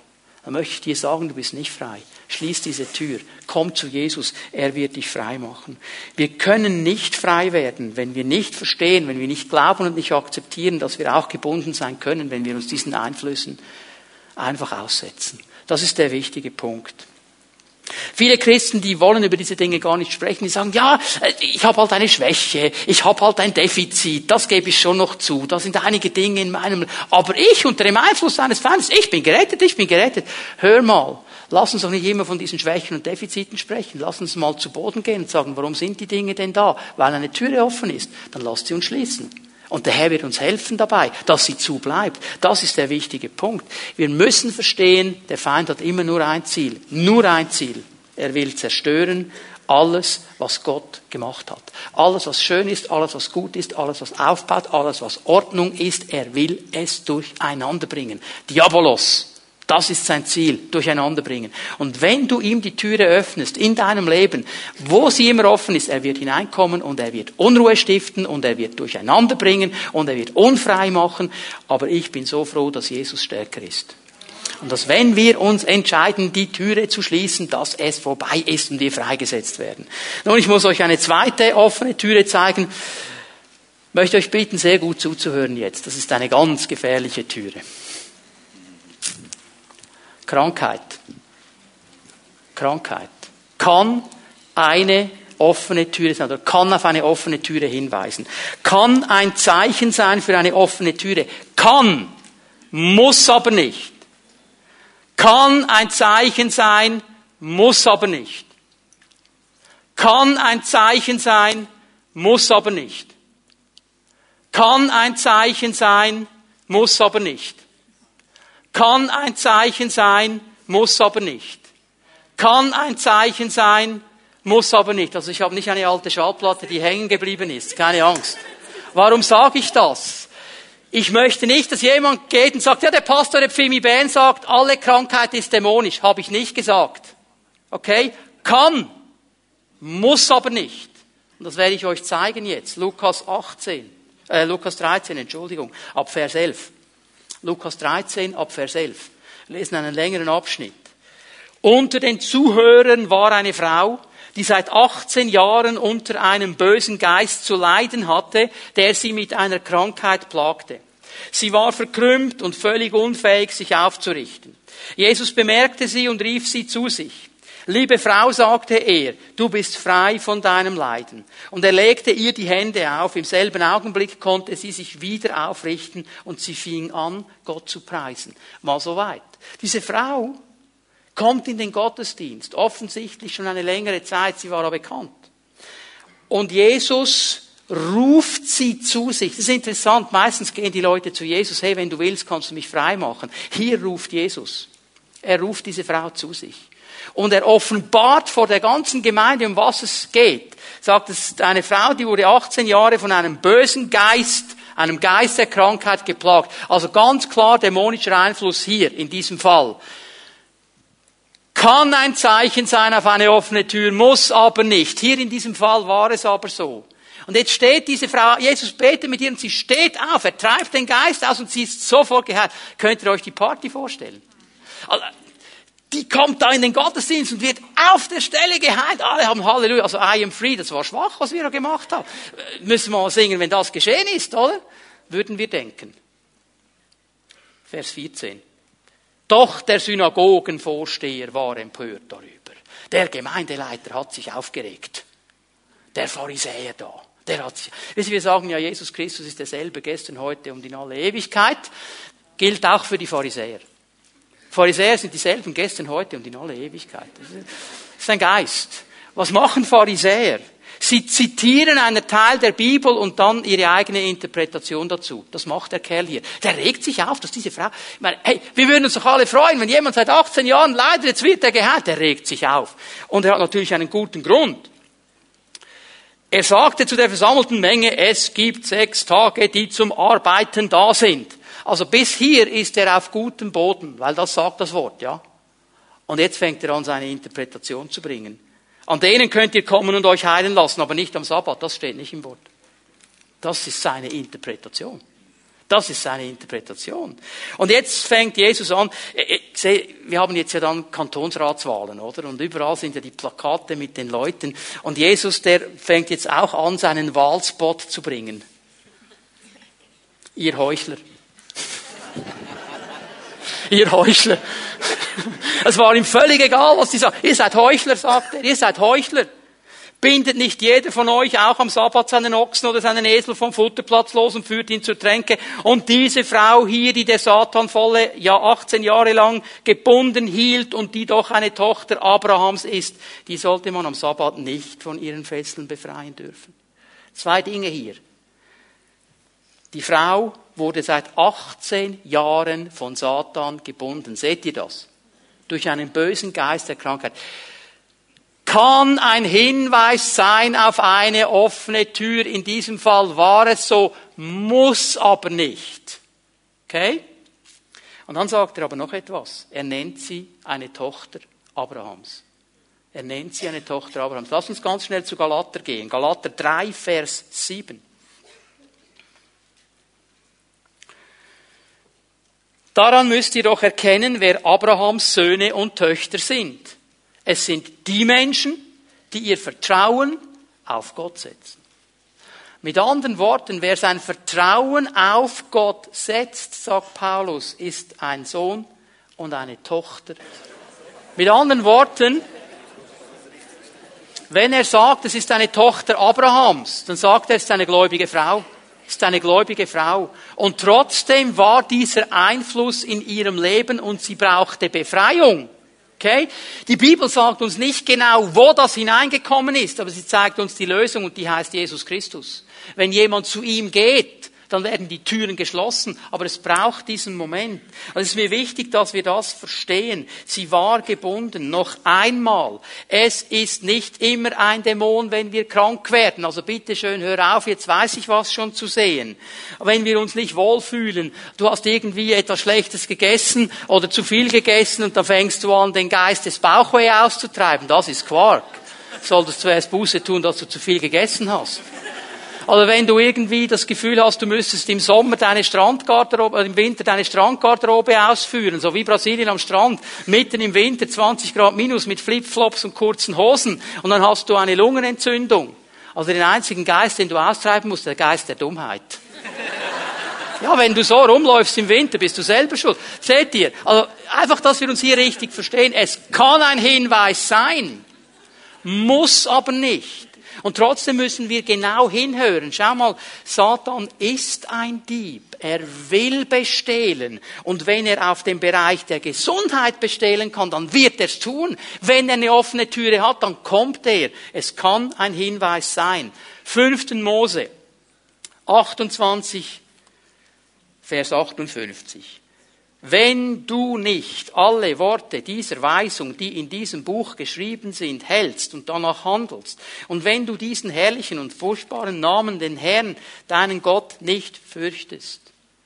dann möchte ich dir sagen, du bist nicht frei. Schließ diese Tür. Komm zu Jesus. Er wird dich frei machen. Wir können nicht frei werden, wenn wir nicht verstehen, wenn wir nicht glauben und nicht akzeptieren, dass wir auch gebunden sein können, wenn wir uns diesen Einflüssen einfach aussetzen. Das ist der wichtige Punkt. Viele Christen, die wollen über diese Dinge gar nicht sprechen, die sagen, ja, ich habe halt eine Schwäche, ich habe halt ein Defizit, das gebe ich schon noch zu, da sind einige Dinge in meinem, aber ich unter dem Einfluss eines Feindes, ich bin gerettet, ich bin gerettet. Hör mal, lass uns doch nicht immer von diesen Schwächen und Defiziten sprechen, lass uns mal zu Boden gehen und sagen, warum sind die Dinge denn da? Weil eine Türe offen ist, dann lass sie uns schließen. Und der Herr wird uns helfen dabei, dass sie zu bleibt. Das ist der wichtige Punkt. Wir müssen verstehen, der Feind hat immer nur ein Ziel. Nur ein Ziel. Er will zerstören alles, was Gott gemacht hat. Alles, was schön ist, alles, was gut ist, alles, was aufbaut, alles, was Ordnung ist, er will es durcheinander bringen. Diabolos. Das ist sein Ziel, durcheinander bringen. Und wenn du ihm die Türe öffnest in deinem Leben, wo sie immer offen ist, er wird hineinkommen und er wird Unruhe stiften und er wird durcheinander bringen und er wird unfrei machen. Aber ich bin so froh, dass Jesus stärker ist. Und dass wenn wir uns entscheiden, die Türe zu schließen, dass es vorbei ist und wir freigesetzt werden. Nun, ich muss euch eine zweite offene Türe zeigen. Ich möchte euch bitten, sehr gut zuzuhören jetzt. Das ist eine ganz gefährliche Türe. Krankheit. Krankheit kann eine offene Türe sein oder kann auf eine offene Türe hinweisen. Kann ein Zeichen sein für eine offene Türe. Kann, muss aber nicht. Kann ein Zeichen sein, muss aber nicht. Kann ein Zeichen sein, muss aber nicht. Kann ein Zeichen sein, muss aber nicht. Kann ein Zeichen sein, muss aber nicht. Kann ein Zeichen sein, muss aber nicht. Also ich habe nicht eine alte Schallplatte, die hängen geblieben ist. Keine Angst. Warum sage ich das? Ich möchte nicht, dass jemand geht und sagt, ja, der Pastor der Pfimi Ben sagt, alle Krankheit ist dämonisch. Habe ich nicht gesagt. Okay? Kann. Muss aber nicht. Und das werde ich euch zeigen jetzt. Lukas 18, äh, Lukas 13, Entschuldigung, ab Vers 11. Lukas 13 ab Vers 11. Wir lesen einen längeren Abschnitt. Unter den Zuhörern war eine Frau, die seit 18 Jahren unter einem bösen Geist zu leiden hatte, der sie mit einer Krankheit plagte. Sie war verkrümmt und völlig unfähig, sich aufzurichten. Jesus bemerkte sie und rief sie zu sich. Liebe Frau, sagte er, du bist frei von deinem Leiden. Und er legte ihr die Hände auf. Im selben Augenblick konnte sie sich wieder aufrichten und sie fing an, Gott zu preisen. Mal so weit. Diese Frau kommt in den Gottesdienst, offensichtlich schon eine längere Zeit, sie war aber bekannt. Und Jesus ruft sie zu sich. Das ist interessant, meistens gehen die Leute zu Jesus, hey, wenn du willst, kannst du mich frei machen. Hier ruft Jesus. Er ruft diese Frau zu sich. Und er offenbart vor der ganzen Gemeinde, um was es geht. Sagt es eine Frau, die wurde 18 Jahre von einem bösen Geist, einem Geist der Krankheit geplagt. Also ganz klar dämonischer Einfluss hier in diesem Fall. Kann ein Zeichen sein auf eine offene Tür, muss aber nicht. Hier in diesem Fall war es aber so. Und jetzt steht diese Frau, Jesus betet mit ihr und sie steht auf, er treibt den Geist aus und sie ist sofort geheilt. Könnt ihr euch die Party vorstellen? Die kommt da in den Gottesdienst und wird auf der Stelle geheilt. Alle haben Halleluja. Also I am free, das war schwach, was wir da gemacht haben. Äh, müssen wir mal singen, wenn das geschehen ist, oder? Würden wir denken. Vers 14. Doch der Synagogenvorsteher war empört darüber. Der Gemeindeleiter hat sich aufgeregt. Der Pharisäer da. Der hat sich, wir sagen ja, Jesus Christus ist derselbe gestern, heute und in alle Ewigkeit. Gilt auch für die Pharisäer. Pharisäer sind dieselben gestern, heute und in alle Ewigkeit. Das ist ein Geist. Was machen Pharisäer? Sie zitieren einen Teil der Bibel und dann ihre eigene Interpretation dazu. Das macht der Kerl hier. Der regt sich auf, dass diese Frau, ich meine, hey, wir würden uns doch alle freuen, wenn jemand seit 18 Jahren leidet, jetzt wird er geheilt. Der regt sich auf. Und er hat natürlich einen guten Grund. Er sagte zu der versammelten Menge, es gibt sechs Tage, die zum Arbeiten da sind. Also bis hier ist er auf gutem Boden, weil das sagt das Wort, ja. Und jetzt fängt er an, seine Interpretation zu bringen. An denen könnt ihr kommen und euch heilen lassen, aber nicht am Sabbat. Das steht nicht im Wort. Das ist seine Interpretation. Das ist seine Interpretation. Und jetzt fängt Jesus an, wir haben jetzt ja dann Kantonsratswahlen, oder? Und überall sind ja die Plakate mit den Leuten. Und Jesus, der fängt jetzt auch an, seinen Wahlspot zu bringen. Ihr Heuchler. Ihr Heuchler. Es war ihm völlig egal, was die sagen. Ihr seid Heuchler, sagt er. Ihr seid Heuchler. Bindet nicht jeder von euch auch am Sabbat seinen Ochsen oder seinen Esel vom Futterplatz los und führt ihn zur Tränke? Und diese Frau hier, die der Satan volle, ja 18 Jahre lang gebunden hielt und die doch eine Tochter Abrahams ist, die sollte man am Sabbat nicht von ihren Fesseln befreien dürfen. Zwei Dinge hier. Die Frau wurde seit 18 Jahren von Satan gebunden. Seht ihr das? Durch einen bösen Geist der Krankheit kann ein Hinweis sein auf eine offene Tür. In diesem Fall war es so, muss aber nicht. Okay? Und dann sagt er aber noch etwas. Er nennt sie eine Tochter Abrahams. Er nennt sie eine Tochter Abrahams. Lass uns ganz schnell zu Galater gehen. Galater 3, Vers 7. Daran müsst ihr doch erkennen, wer Abrahams Söhne und Töchter sind. Es sind die Menschen, die ihr Vertrauen auf Gott setzen. Mit anderen Worten, wer sein Vertrauen auf Gott setzt, sagt Paulus, ist ein Sohn und eine Tochter. Mit anderen Worten, wenn er sagt, es ist eine Tochter Abrahams, dann sagt er, es ist eine gläubige Frau. Ist eine gläubige Frau. Und trotzdem war dieser Einfluss in ihrem Leben und sie brauchte Befreiung. Okay? Die Bibel sagt uns nicht genau, wo das hineingekommen ist, aber sie zeigt uns die Lösung und die heißt Jesus Christus. Wenn jemand zu ihm geht, dann werden die Türen geschlossen. Aber es braucht diesen Moment. Also es ist mir wichtig, dass wir das verstehen. Sie war gebunden. Noch einmal. Es ist nicht immer ein Dämon, wenn wir krank werden. Also bitte schön, hör auf, jetzt weiß ich was schon zu sehen. Wenn wir uns nicht wohlfühlen, du hast irgendwie etwas Schlechtes gegessen oder zu viel gegessen und dann fängst du an, den Geist des Bauchweh auszutreiben. Das ist Quark. Solltest zuerst Buße tun, dass du zu viel gegessen hast. Oder wenn du irgendwie das Gefühl hast, du müsstest im Sommer deine Strandgarderobe, oder im Winter deine Strandgarderobe ausführen, so wie Brasilien am Strand, mitten im Winter 20 Grad minus mit Flipflops und kurzen Hosen, und dann hast du eine Lungenentzündung. Also den einzigen Geist, den du austreiben musst, der Geist der Dummheit. Ja, wenn du so rumläufst im Winter, bist du selber schuld. Seht ihr? Also einfach, dass wir uns hier richtig verstehen. Es kann ein Hinweis sein, muss aber nicht. Und trotzdem müssen wir genau hinhören. Schau mal, Satan ist ein Dieb. Er will bestehlen. Und wenn er auf dem Bereich der Gesundheit bestehlen kann, dann wird er es tun. Wenn er eine offene Türe hat, dann kommt er. Es kann ein Hinweis sein. 5. Mose 28, Vers 58. Wenn du nicht alle Worte dieser Weisung, die in diesem Buch geschrieben sind, hältst und danach handelst, und wenn du diesen herrlichen und furchtbaren Namen, den Herrn, deinen Gott, nicht fürchtest,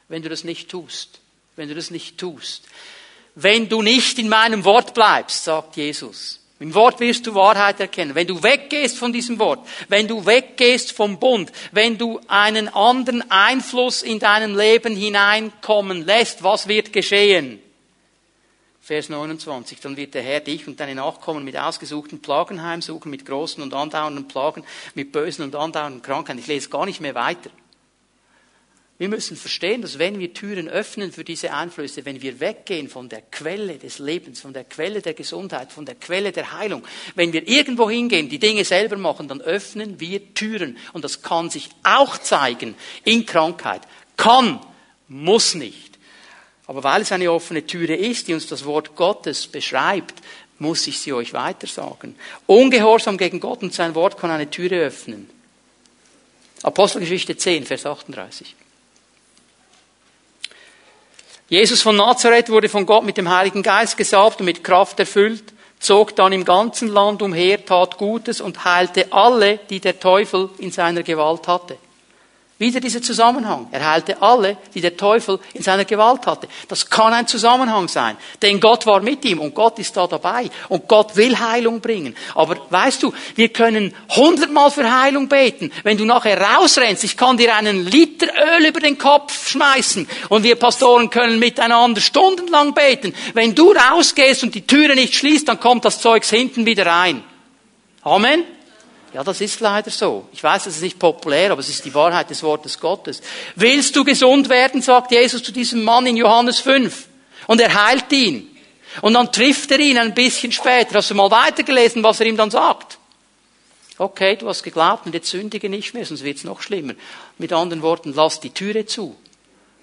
wenn du das nicht tust, wenn du das nicht tust, wenn du nicht in meinem Wort bleibst, sagt Jesus, im Wort wirst du Wahrheit erkennen. Wenn du weggehst von diesem Wort, wenn du weggehst vom Bund, wenn du einen anderen Einfluss in deinem Leben hineinkommen lässt, was wird geschehen? Vers 29, dann wird der Herr dich und deine Nachkommen mit ausgesuchten Plagen heimsuchen, mit großen und andauernden Plagen, mit bösen und andauernden Krankheiten. Ich lese gar nicht mehr weiter. Wir müssen verstehen, dass wenn wir Türen öffnen für diese Einflüsse, wenn wir weggehen von der Quelle des Lebens, von der Quelle der Gesundheit, von der Quelle der Heilung, wenn wir irgendwo hingehen, die Dinge selber machen, dann öffnen wir Türen. Und das kann sich auch zeigen in Krankheit. Kann, muss nicht. Aber weil es eine offene Türe ist, die uns das Wort Gottes beschreibt, muss ich sie euch weiter sagen. Ungehorsam gegen Gott und sein Wort kann eine Türe öffnen. Apostelgeschichte 10, Vers 38. Jesus von Nazareth wurde von Gott mit dem Heiligen Geist gesalbt und mit Kraft erfüllt, zog dann im ganzen Land umher, tat Gutes und heilte alle, die der Teufel in seiner Gewalt hatte. Wieder dieser Zusammenhang. Er heilte alle, die der Teufel in seiner Gewalt hatte. Das kann ein Zusammenhang sein. Denn Gott war mit ihm und Gott ist da dabei. Und Gott will Heilung bringen. Aber weißt du, wir können hundertmal für Heilung beten. Wenn du nachher rausrennst, ich kann dir einen Liter Öl über den Kopf schmeißen. Und wir Pastoren können miteinander stundenlang beten. Wenn du rausgehst und die Türe nicht schließt, dann kommt das Zeugs hinten wieder rein. Amen. Ja, das ist leider so. Ich weiß, das ist nicht populär, aber es ist die Wahrheit des Wortes Gottes. Willst du gesund werden, sagt Jesus zu diesem Mann in Johannes 5. Und er heilt ihn. Und dann trifft er ihn ein bisschen später. Hast du mal weitergelesen, was er ihm dann sagt? Okay, du hast geglaubt und jetzt sündige nicht mehr, sonst wird es noch schlimmer. Mit anderen Worten, lass die Türe zu.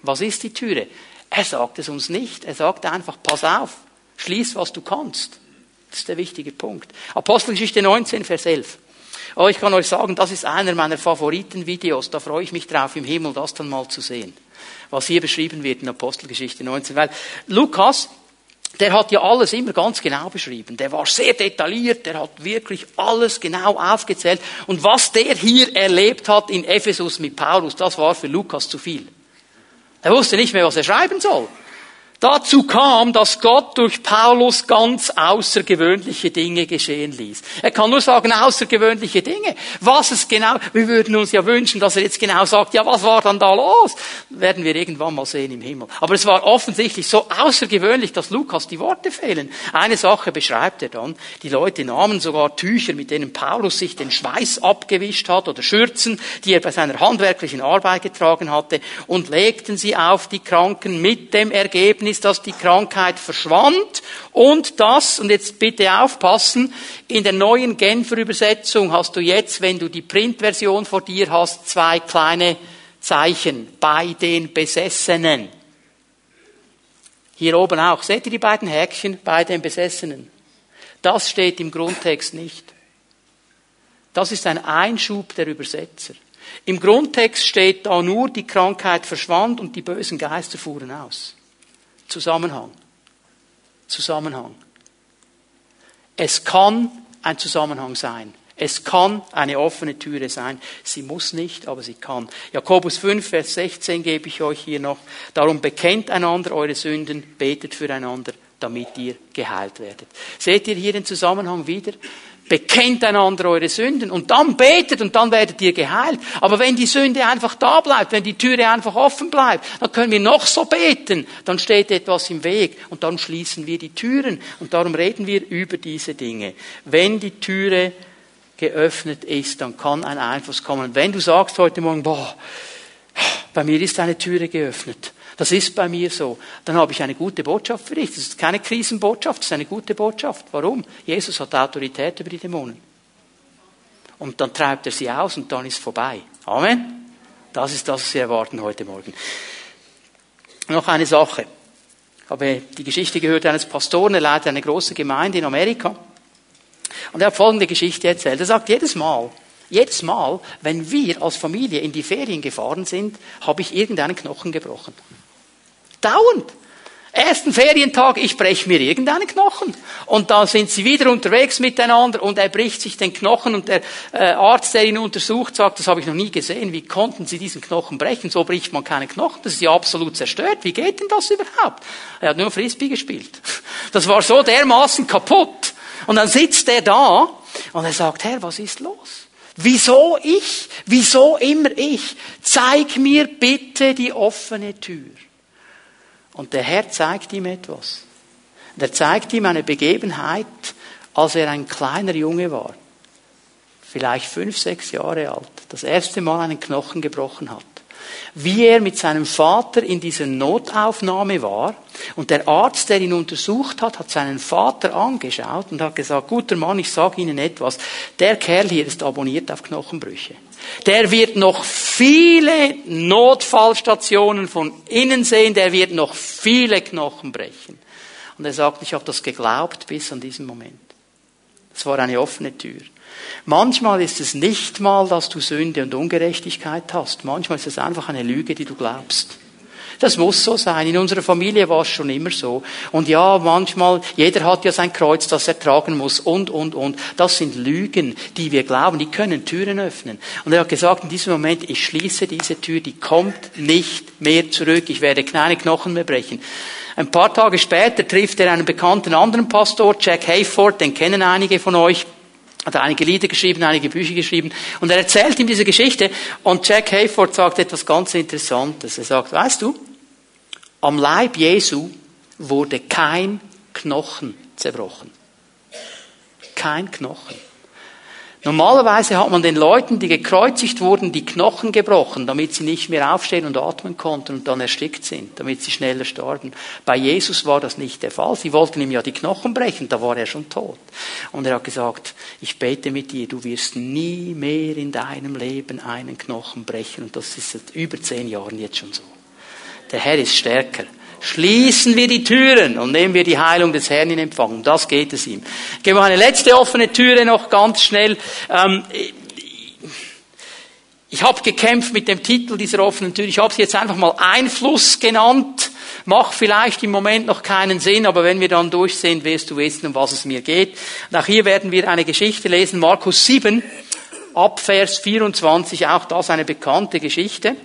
Was ist die Türe? Er sagt es uns nicht. Er sagt einfach, pass auf, schließ, was du kannst. Das ist der wichtige Punkt. Apostelgeschichte 19, Vers 11. Oh, ich kann euch sagen, das ist einer meiner Favoritenvideos. Da freue ich mich drauf, im Himmel das dann mal zu sehen. Was hier beschrieben wird in Apostelgeschichte 19. Weil Lukas, der hat ja alles immer ganz genau beschrieben. Der war sehr detailliert, der hat wirklich alles genau aufgezählt. Und was der hier erlebt hat in Ephesus mit Paulus, das war für Lukas zu viel. Er wusste nicht mehr, was er schreiben soll. Dazu kam, dass Gott durch Paulus ganz außergewöhnliche Dinge geschehen ließ. Er kann nur sagen, außergewöhnliche Dinge. Was es genau, wir würden uns ja wünschen, dass er jetzt genau sagt, ja, was war dann da los? Werden wir irgendwann mal sehen im Himmel. Aber es war offensichtlich so außergewöhnlich, dass Lukas die Worte fehlen. Eine Sache beschreibt er dann. Die Leute nahmen sogar Tücher, mit denen Paulus sich den Schweiß abgewischt hat oder Schürzen, die er bei seiner handwerklichen Arbeit getragen hatte und legten sie auf die Kranken mit dem Ergebnis, ist, dass die Krankheit verschwand und das, und jetzt bitte aufpassen, in der neuen Genfer Übersetzung hast du jetzt, wenn du die Printversion vor dir hast, zwei kleine Zeichen bei den Besessenen. Hier oben auch. Seht ihr die beiden Häkchen bei den Besessenen? Das steht im Grundtext nicht. Das ist ein Einschub der Übersetzer. Im Grundtext steht da nur, die Krankheit verschwand und die bösen Geister fuhren aus. Zusammenhang. Zusammenhang. Es kann ein Zusammenhang sein. Es kann eine offene Türe sein. Sie muss nicht, aber sie kann. Jakobus 5, Vers 16 gebe ich euch hier noch. Darum bekennt einander eure Sünden, betet füreinander, damit ihr geheilt werdet. Seht ihr hier den Zusammenhang wieder? Bekennt einander eure Sünden und dann betet und dann werdet ihr geheilt. Aber wenn die Sünde einfach da bleibt, wenn die Türe einfach offen bleibt, dann können wir noch so beten, dann steht etwas im Weg und dann schließen wir die Türen und darum reden wir über diese Dinge. Wenn die Türe geöffnet ist, dann kann ein Einfluss kommen. Wenn du sagst heute Morgen, boah, bei mir ist eine Türe geöffnet, das ist bei mir so. Dann habe ich eine gute Botschaft für dich. Das ist keine Krisenbotschaft, das ist eine gute Botschaft. Warum? Jesus hat Autorität über die Dämonen. Und dann treibt er sie aus und dann ist vorbei. Amen. Das ist das, was wir erwarten heute Morgen. Noch eine Sache. Ich habe die Geschichte gehört eines Pastoren, er leitet eine große Gemeinde in Amerika. Und er hat folgende Geschichte erzählt. Er sagt jedes Mal, jedes Mal, wenn wir als Familie in die Ferien gefahren sind, habe ich irgendeinen Knochen gebrochen. Dauernd. Ersten Ferientag, ich breche mir irgendeinen Knochen. Und da sind sie wieder unterwegs miteinander und er bricht sich den Knochen und der äh, Arzt, der ihn untersucht, sagt, das habe ich noch nie gesehen. Wie konnten Sie diesen Knochen brechen? So bricht man keinen Knochen. Das ist ja absolut zerstört. Wie geht denn das überhaupt? Er hat nur Frisbee gespielt. Das war so dermaßen kaputt. Und dann sitzt er da und er sagt, Herr, was ist los? Wieso ich? Wieso immer ich? Zeig mir bitte die offene Tür. Und der Herr zeigt ihm etwas. Und er zeigt ihm eine Begebenheit, als er ein kleiner Junge war. Vielleicht fünf, sechs Jahre alt. Das erste Mal einen Knochen gebrochen hat wie er mit seinem Vater in dieser Notaufnahme war. Und der Arzt, der ihn untersucht hat, hat seinen Vater angeschaut und hat gesagt, guter Mann, ich sage Ihnen etwas, der Kerl hier ist abonniert auf Knochenbrüche. Der wird noch viele Notfallstationen von innen sehen, der wird noch viele Knochen brechen. Und er sagt, ich habe das geglaubt bis an diesen Moment. Es war eine offene Tür. Manchmal ist es nicht mal, dass du Sünde und Ungerechtigkeit hast. Manchmal ist es einfach eine Lüge, die du glaubst. Das muss so sein. In unserer Familie war es schon immer so. Und ja, manchmal, jeder hat ja sein Kreuz, das er tragen muss und, und, und. Das sind Lügen, die wir glauben, die können Türen öffnen. Und er hat gesagt, in diesem Moment, ich schließe diese Tür, die kommt nicht mehr zurück. Ich werde keine Knochen mehr brechen. Ein paar Tage später trifft er einen bekannten anderen Pastor, Jack Hayford, den kennen einige von euch hat einige Lieder geschrieben, einige Bücher geschrieben. Und er erzählt ihm diese Geschichte. Und Jack Hayford sagt etwas ganz Interessantes. Er sagt, weißt du, am Leib Jesu wurde kein Knochen zerbrochen. Kein Knochen. Normalerweise hat man den Leuten, die gekreuzigt wurden, die Knochen gebrochen, damit sie nicht mehr aufstehen und atmen konnten und dann erstickt sind, damit sie schneller starben. Bei Jesus war das nicht der Fall. Sie wollten ihm ja die Knochen brechen, da war er schon tot. Und er hat gesagt, ich bete mit dir, du wirst nie mehr in deinem Leben einen Knochen brechen. Und das ist seit über zehn Jahren jetzt schon so. Der Herr ist stärker. Schließen wir die Türen und nehmen wir die Heilung des Herrn in Empfang. Um das geht es ihm. Gehen wir eine letzte offene Türe noch ganz schnell. Ähm, ich habe gekämpft mit dem Titel dieser offenen Tür. Ich habe sie jetzt einfach mal Einfluss genannt. Macht vielleicht im Moment noch keinen Sinn, aber wenn wir dann durch sind, wirst du wissen, um was es mir geht. Und auch hier werden wir eine Geschichte lesen. Markus 7, ab Vers 24, auch das eine bekannte Geschichte.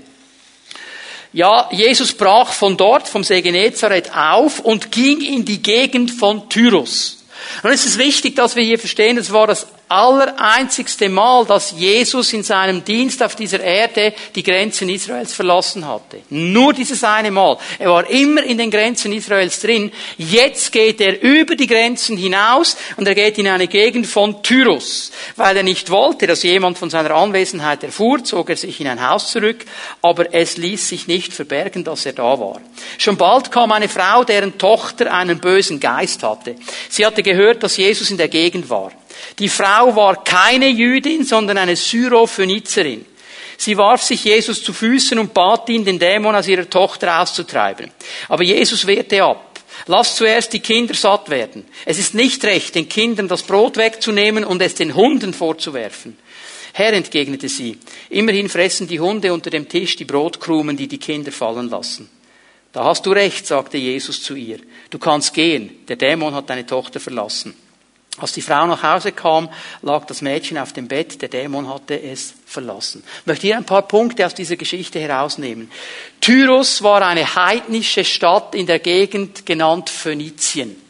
Ja, Jesus brach von dort, vom See Genezareth auf und ging in die Gegend von Tyrus. Es ist wichtig, dass wir hier verstehen, es war das allereinzigste Mal, dass Jesus in seinem Dienst auf dieser Erde die Grenzen Israels verlassen hatte. Nur dieses eine Mal. Er war immer in den Grenzen Israels drin. Jetzt geht er über die Grenzen hinaus und er geht in eine Gegend von Tyrus. Weil er nicht wollte, dass jemand von seiner Anwesenheit erfuhr, zog er sich in ein Haus zurück, aber es ließ sich nicht verbergen, dass er da war. Schon bald kam eine Frau, deren Tochter einen bösen Geist hatte. Sie hatte gehört, dass Jesus in der Gegend war. Die Frau war keine Jüdin, sondern eine Syrophönizerin. Sie warf sich Jesus zu Füßen und bat ihn, den Dämon aus ihrer Tochter auszutreiben. Aber Jesus wehrte ab. Lass zuerst die Kinder satt werden. Es ist nicht recht, den Kindern das Brot wegzunehmen und es den Hunden vorzuwerfen. Herr, entgegnete sie, immerhin fressen die Hunde unter dem Tisch die Brotkrumen, die die Kinder fallen lassen. Da hast du recht, sagte Jesus zu ihr. Du kannst gehen, der Dämon hat deine Tochter verlassen. Als die Frau nach Hause kam, lag das Mädchen auf dem Bett, der Dämon hatte es verlassen. Ich möchte hier ein paar Punkte aus dieser Geschichte herausnehmen. Tyros war eine heidnische Stadt in der Gegend genannt Phönizien.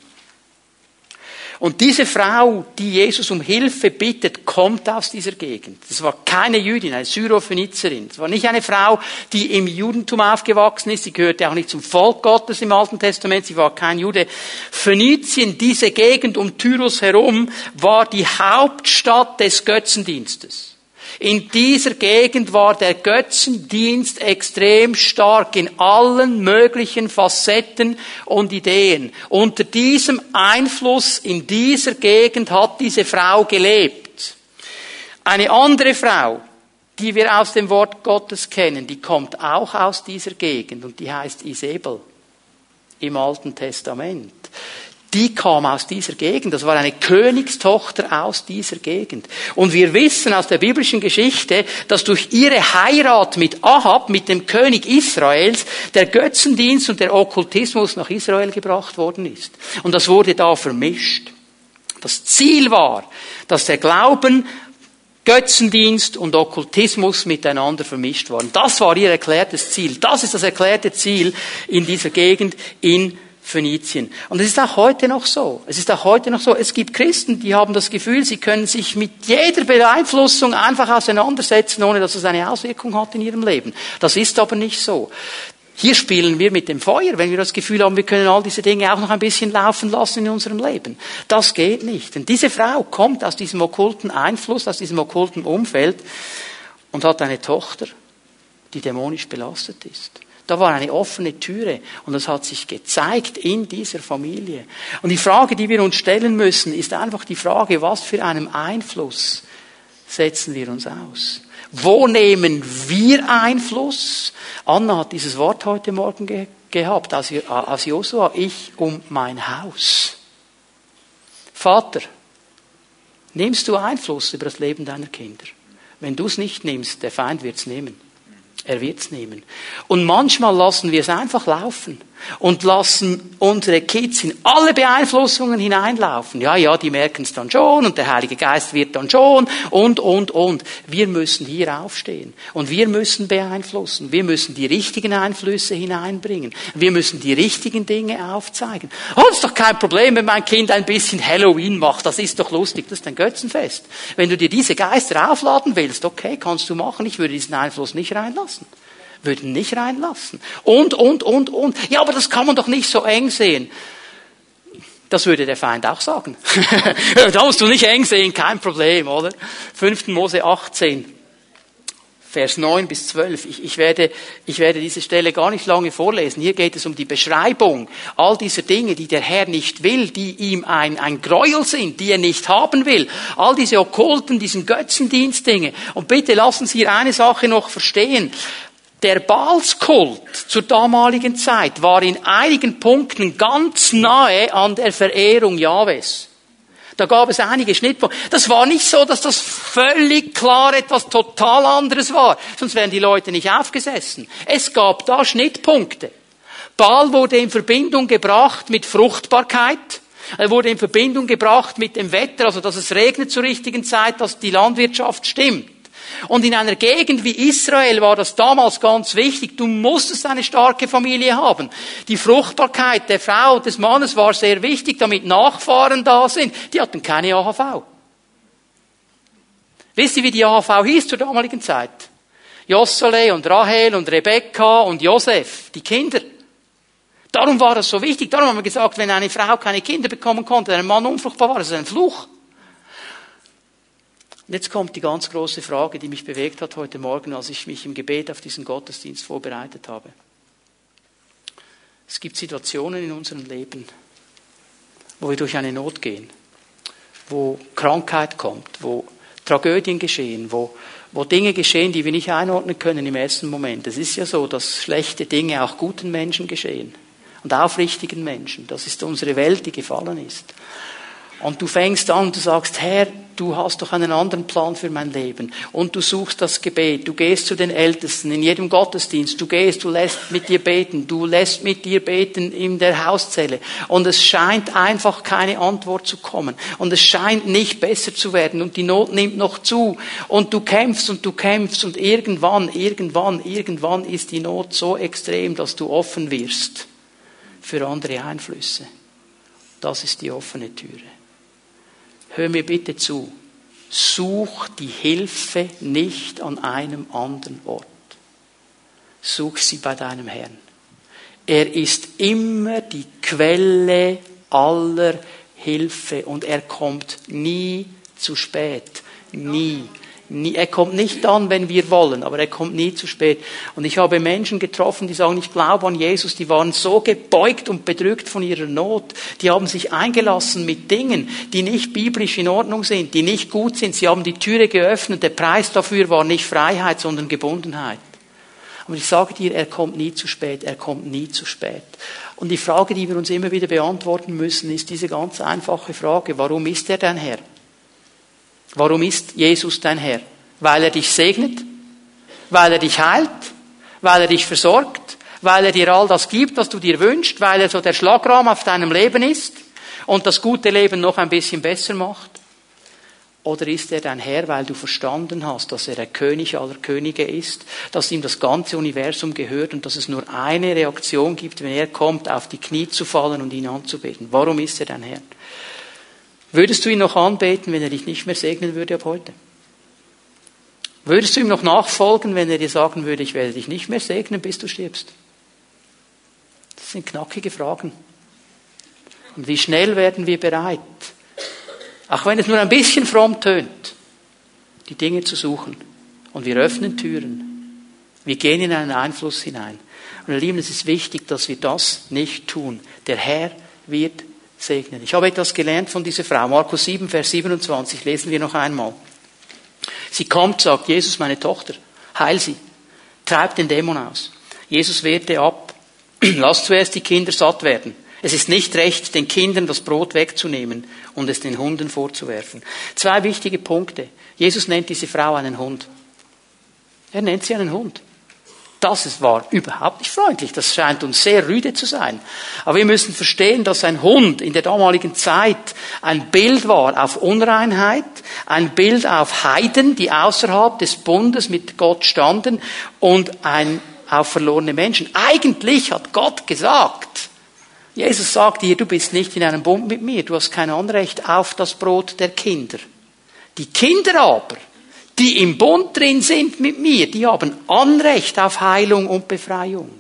Und diese Frau, die Jesus um Hilfe bittet, kommt aus dieser Gegend. Das war keine Jüdin, eine Syrophönizerin. Es war nicht eine Frau, die im Judentum aufgewachsen ist. Sie gehörte auch nicht zum Volk Gottes im Alten Testament. Sie war kein Jude. Phönizien, diese Gegend um Tyros herum, war die Hauptstadt des Götzendienstes. In dieser Gegend war der Götzendienst extrem stark in allen möglichen Facetten und Ideen. Unter diesem Einfluss in dieser Gegend hat diese Frau gelebt. Eine andere Frau, die wir aus dem Wort Gottes kennen, die kommt auch aus dieser Gegend und die heißt Isabel im Alten Testament die kam aus dieser Gegend. Das war eine Königstochter aus dieser Gegend. Und wir wissen aus der biblischen Geschichte, dass durch ihre Heirat mit Ahab, mit dem König Israels, der Götzendienst und der Okkultismus nach Israel gebracht worden ist. Und das wurde da vermischt. Das Ziel war, dass der Glauben Götzendienst und Okkultismus miteinander vermischt waren. Das war ihr erklärtes Ziel. Das ist das erklärte Ziel in dieser Gegend in Phönizien. Und es ist auch heute noch so. Es ist auch heute noch so. Es gibt Christen, die haben das Gefühl, sie können sich mit jeder Beeinflussung einfach auseinandersetzen, ohne dass es eine Auswirkung hat in ihrem Leben. Das ist aber nicht so. Hier spielen wir mit dem Feuer, wenn wir das Gefühl haben, wir können all diese Dinge auch noch ein bisschen laufen lassen in unserem Leben. Das geht nicht. Denn diese Frau kommt aus diesem okkulten Einfluss, aus diesem okkulten Umfeld und hat eine Tochter, die dämonisch belastet ist. Da war eine offene Türe und das hat sich gezeigt in dieser Familie. Und die Frage, die wir uns stellen müssen, ist einfach die Frage, was für einen Einfluss setzen wir uns aus? Wo nehmen wir Einfluss? Anna hat dieses Wort heute Morgen ge gehabt, als, als Josua, ich um mein Haus. Vater, nimmst du Einfluss über das Leben deiner Kinder? Wenn du es nicht nimmst, der Feind wird es nehmen. Er wird's nehmen. Und manchmal lassen wir es einfach laufen und lassen unsere Kids in alle Beeinflussungen hineinlaufen. Ja, ja, die merken es dann schon und der Heilige Geist wird dann schon und, und, und. Wir müssen hier aufstehen und wir müssen beeinflussen. Wir müssen die richtigen Einflüsse hineinbringen. Wir müssen die richtigen Dinge aufzeigen. Oh, ist doch kein Problem, wenn mein Kind ein bisschen Halloween macht. Das ist doch lustig. Das ist ein Götzenfest. Wenn du dir diese Geister aufladen willst, okay, kannst du machen. Ich würde diesen Einfluss nicht reinlassen würden nicht reinlassen. Und, und, und, und. Ja, aber das kann man doch nicht so eng sehen. Das würde der Feind auch sagen. da musst du nicht eng sehen, kein Problem, oder? 5. Mose 18. Vers 9 bis 12. Ich, ich, werde, ich werde diese Stelle gar nicht lange vorlesen. Hier geht es um die Beschreibung all dieser Dinge, die der Herr nicht will, die ihm ein, ein Gräuel sind, die er nicht haben will. All diese okkulten, diesen Götzendienstdinge. Und bitte lassen Sie hier eine Sache noch verstehen. Der Baalskult zur damaligen Zeit war in einigen Punkten ganz nahe an der Verehrung Jahwes. Da gab es einige Schnittpunkte. Das war nicht so, dass das völlig klar etwas total anderes war. Sonst wären die Leute nicht aufgesessen. Es gab da Schnittpunkte. Baal wurde in Verbindung gebracht mit Fruchtbarkeit. Er wurde in Verbindung gebracht mit dem Wetter, also dass es regnet zur richtigen Zeit, dass die Landwirtschaft stimmt. Und in einer Gegend wie Israel war das damals ganz wichtig. Du musstest eine starke Familie haben. Die Fruchtbarkeit der Frau und des Mannes war sehr wichtig, damit Nachfahren da sind. Die hatten keine AHV. Wisst ihr, wie die AHV hieß zur damaligen Zeit? Jossele und Rahel und Rebekka und Josef, die Kinder. Darum war das so wichtig. Darum haben wir gesagt, wenn eine Frau keine Kinder bekommen konnte, ein Mann unfruchtbar war, das ist ein Fluch. Und jetzt kommt die ganz große Frage, die mich bewegt hat heute Morgen, als ich mich im Gebet auf diesen Gottesdienst vorbereitet habe. Es gibt Situationen in unserem Leben, wo wir durch eine Not gehen, wo Krankheit kommt, wo Tragödien geschehen, wo, wo Dinge geschehen, die wir nicht einordnen können im ersten Moment. Es ist ja so, dass schlechte Dinge auch guten Menschen geschehen und aufrichtigen Menschen. Das ist unsere Welt, die gefallen ist. Und du fängst an, du sagst, Herr, du hast doch einen anderen Plan für mein Leben. Und du suchst das Gebet, du gehst zu den Ältesten in jedem Gottesdienst, du gehst, du lässt mit dir beten, du lässt mit dir beten in der Hauszelle. Und es scheint einfach keine Antwort zu kommen. Und es scheint nicht besser zu werden. Und die Not nimmt noch zu. Und du kämpfst und du kämpfst. Und irgendwann, irgendwann, irgendwann ist die Not so extrem, dass du offen wirst für andere Einflüsse. Das ist die offene Türe. Hör mir bitte zu. Such die Hilfe nicht an einem anderen Ort. Such sie bei deinem Herrn. Er ist immer die Quelle aller Hilfe und er kommt nie zu spät. Nie. Er kommt nicht dann, wenn wir wollen, aber er kommt nie zu spät. Und ich habe Menschen getroffen, die sagen, ich glaube an Jesus, die waren so gebeugt und bedrückt von ihrer Not. Die haben sich eingelassen mit Dingen, die nicht biblisch in Ordnung sind, die nicht gut sind. Sie haben die Türe geöffnet. Der Preis dafür war nicht Freiheit, sondern Gebundenheit. Aber ich sage dir, er kommt nie zu spät, er kommt nie zu spät. Und die Frage, die wir uns immer wieder beantworten müssen, ist diese ganz einfache Frage, warum ist er dein Herr? Warum ist Jesus dein Herr? Weil er dich segnet, weil er dich heilt, weil er dich versorgt, weil er dir all das gibt, was du dir wünschst, weil er so der Schlagraum auf deinem Leben ist und das gute Leben noch ein bisschen besser macht? Oder ist er dein Herr, weil du verstanden hast, dass er der König aller Könige ist, dass ihm das ganze Universum gehört und dass es nur eine Reaktion gibt, wenn er kommt, auf die Knie zu fallen und ihn anzubeten? Warum ist er dein Herr? Würdest du ihn noch anbeten, wenn er dich nicht mehr segnen würde ab heute? Würdest du ihm noch nachfolgen, wenn er dir sagen würde, ich werde dich nicht mehr segnen, bis du stirbst? Das sind knackige Fragen. Und wie schnell werden wir bereit, auch wenn es nur ein bisschen fromm tönt, die Dinge zu suchen. Und wir öffnen Türen. Wir gehen in einen Einfluss hinein. Und ihr Lieben, es ist wichtig, dass wir das nicht tun. Der Herr wird segnen. Ich habe etwas gelernt von dieser Frau. Markus 7, Vers 27 lesen wir noch einmal. Sie kommt, sagt Jesus, meine Tochter, heil sie, treib den Dämon aus. Jesus wehrte ab. Lass zuerst die Kinder satt werden. Es ist nicht recht, den Kindern das Brot wegzunehmen und es den Hunden vorzuwerfen. Zwei wichtige Punkte. Jesus nennt diese Frau einen Hund. Er nennt sie einen Hund. Das war überhaupt nicht freundlich. Das scheint uns sehr rüde zu sein. Aber wir müssen verstehen, dass ein Hund in der damaligen Zeit ein Bild war auf Unreinheit, ein Bild auf Heiden, die außerhalb des Bundes mit Gott standen und ein auf verlorene Menschen. Eigentlich hat Gott gesagt, Jesus sagt dir, du bist nicht in einem Bund mit mir, du hast kein Anrecht auf das Brot der Kinder. Die Kinder aber, die im Bund drin sind mit mir, die haben Anrecht auf Heilung und Befreiung.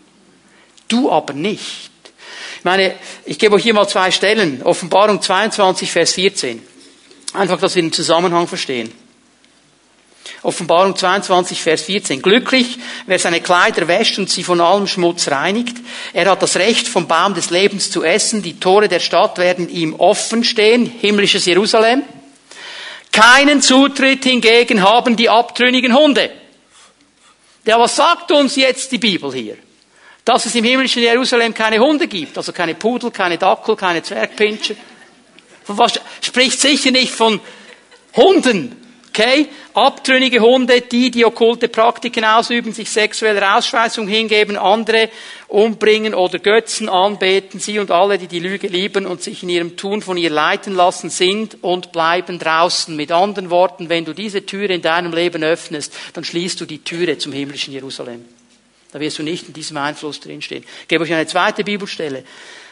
Du aber nicht. Ich meine, ich gebe euch hier mal zwei Stellen. Offenbarung 22, Vers 14. Einfach, dass wir den Zusammenhang verstehen. Offenbarung 22, Vers 14. Glücklich, wer seine Kleider wäscht und sie von allem Schmutz reinigt. Er hat das Recht, vom Baum des Lebens zu essen. Die Tore der Stadt werden ihm offen stehen. Himmlisches Jerusalem. Keinen Zutritt hingegen haben die abtrünnigen Hunde. Ja, was sagt uns jetzt die Bibel hier? Dass es im himmlischen Jerusalem keine Hunde gibt, also keine Pudel, keine Dackel, keine Zwergpinscher. Spricht sicher nicht von Hunden, Okay? Abtrünnige Hunde, die die okkulte Praktiken ausüben, sich sexueller Ausschweißung hingeben, andere umbringen oder Götzen anbeten, sie und alle, die die Lüge lieben und sich in ihrem Tun von ihr leiten lassen, sind und bleiben draußen. Mit anderen Worten, wenn du diese Türe in deinem Leben öffnest, dann schließt du die Türe zum himmlischen Jerusalem. Da wirst du nicht in diesem Einfluss drinstehen. Ich gebe euch eine zweite Bibelstelle.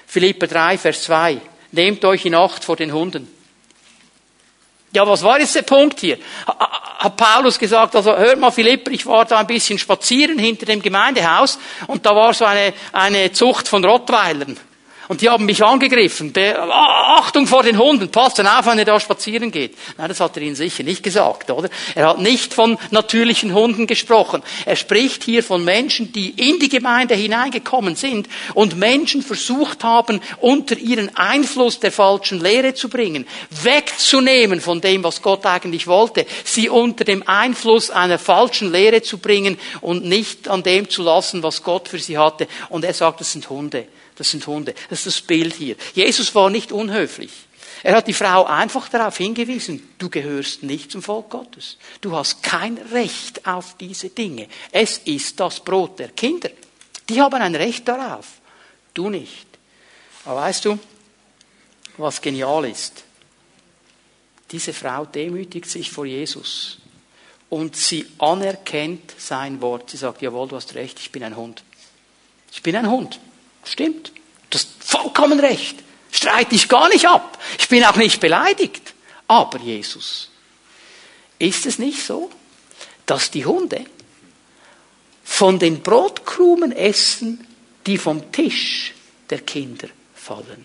Philipper 3, Vers 2. Nehmt euch in Acht vor den Hunden. Ja, was war jetzt der Punkt hier? Hat Paulus gesagt, also hört mal Philipp, ich war da ein bisschen spazieren hinter dem Gemeindehaus und da war so eine, eine Zucht von Rottweilern. Und die haben mich angegriffen. Der, Achtung vor den Hunden, passt dann auf, wenn ihr da spazieren geht. Nein, das hat er ihnen sicher nicht gesagt, oder? Er hat nicht von natürlichen Hunden gesprochen. Er spricht hier von Menschen, die in die Gemeinde hineingekommen sind und Menschen versucht haben, unter ihren Einfluss der falschen Lehre zu bringen, wegzunehmen von dem, was Gott eigentlich wollte, sie unter dem Einfluss einer falschen Lehre zu bringen und nicht an dem zu lassen, was Gott für sie hatte. Und er sagt, das sind Hunde. Das sind Hunde. Das ist das Bild hier. Jesus war nicht unhöflich. Er hat die Frau einfach darauf hingewiesen, du gehörst nicht zum Volk Gottes. Du hast kein Recht auf diese Dinge. Es ist das Brot der Kinder. Die haben ein Recht darauf. Du nicht. Aber weißt du, was genial ist? Diese Frau demütigt sich vor Jesus und sie anerkennt sein Wort. Sie sagt, jawohl, du hast recht, ich bin ein Hund. Ich bin ein Hund. Stimmt. Du hast vollkommen recht. Streite ich gar nicht ab. Ich bin auch nicht beleidigt. Aber Jesus, ist es nicht so, dass die Hunde von den Brotkrumen essen, die vom Tisch der Kinder fallen?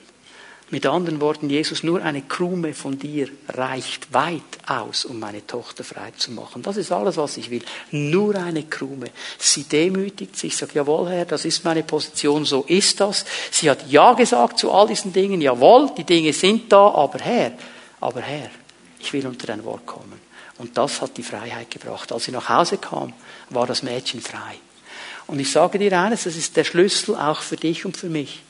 Mit anderen Worten, Jesus, nur eine Krume von dir reicht weit aus, um meine Tochter frei zu machen. Das ist alles, was ich will. Nur eine Krume. Sie demütigt sich, sagt, jawohl, Herr, das ist meine Position, so ist das. Sie hat Ja gesagt zu all diesen Dingen, jawohl, die Dinge sind da, aber Herr, aber Herr, ich will unter dein Wort kommen. Und das hat die Freiheit gebracht. Als sie nach Hause kam, war das Mädchen frei. Und ich sage dir eines, das ist der Schlüssel auch für dich und für mich.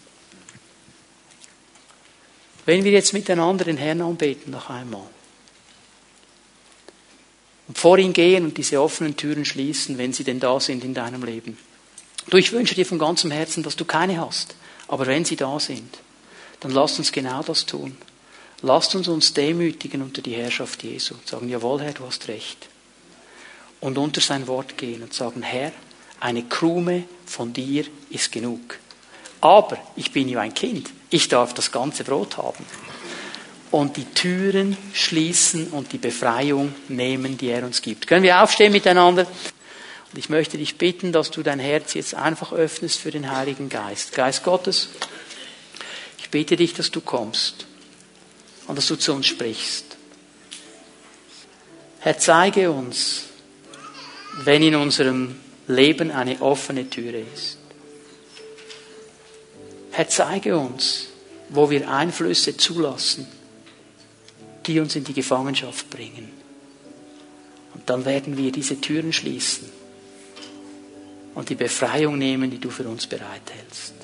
Wenn wir jetzt miteinander den Herrn anbeten noch einmal und vor ihn gehen und diese offenen Türen schließen, wenn sie denn da sind in deinem Leben. Du, ich wünsche dir von ganzem Herzen, dass du keine hast, aber wenn sie da sind, dann lasst uns genau das tun. Lasst uns uns demütigen unter die Herrschaft Jesu und sagen, jawohl Herr, du hast recht. Und unter sein Wort gehen und sagen, Herr, eine Krume von dir ist genug. Aber ich bin ja ein Kind. Ich darf das ganze Brot haben. Und die Türen schließen und die Befreiung nehmen, die er uns gibt. Können wir aufstehen miteinander? Und ich möchte dich bitten, dass du dein Herz jetzt einfach öffnest für den Heiligen Geist. Geist Gottes, ich bitte dich, dass du kommst und dass du zu uns sprichst. Herr, zeige uns, wenn in unserem Leben eine offene Türe ist. Herr, zeige uns, wo wir Einflüsse zulassen, die uns in die Gefangenschaft bringen. Und dann werden wir diese Türen schließen und die Befreiung nehmen, die du für uns bereithältst.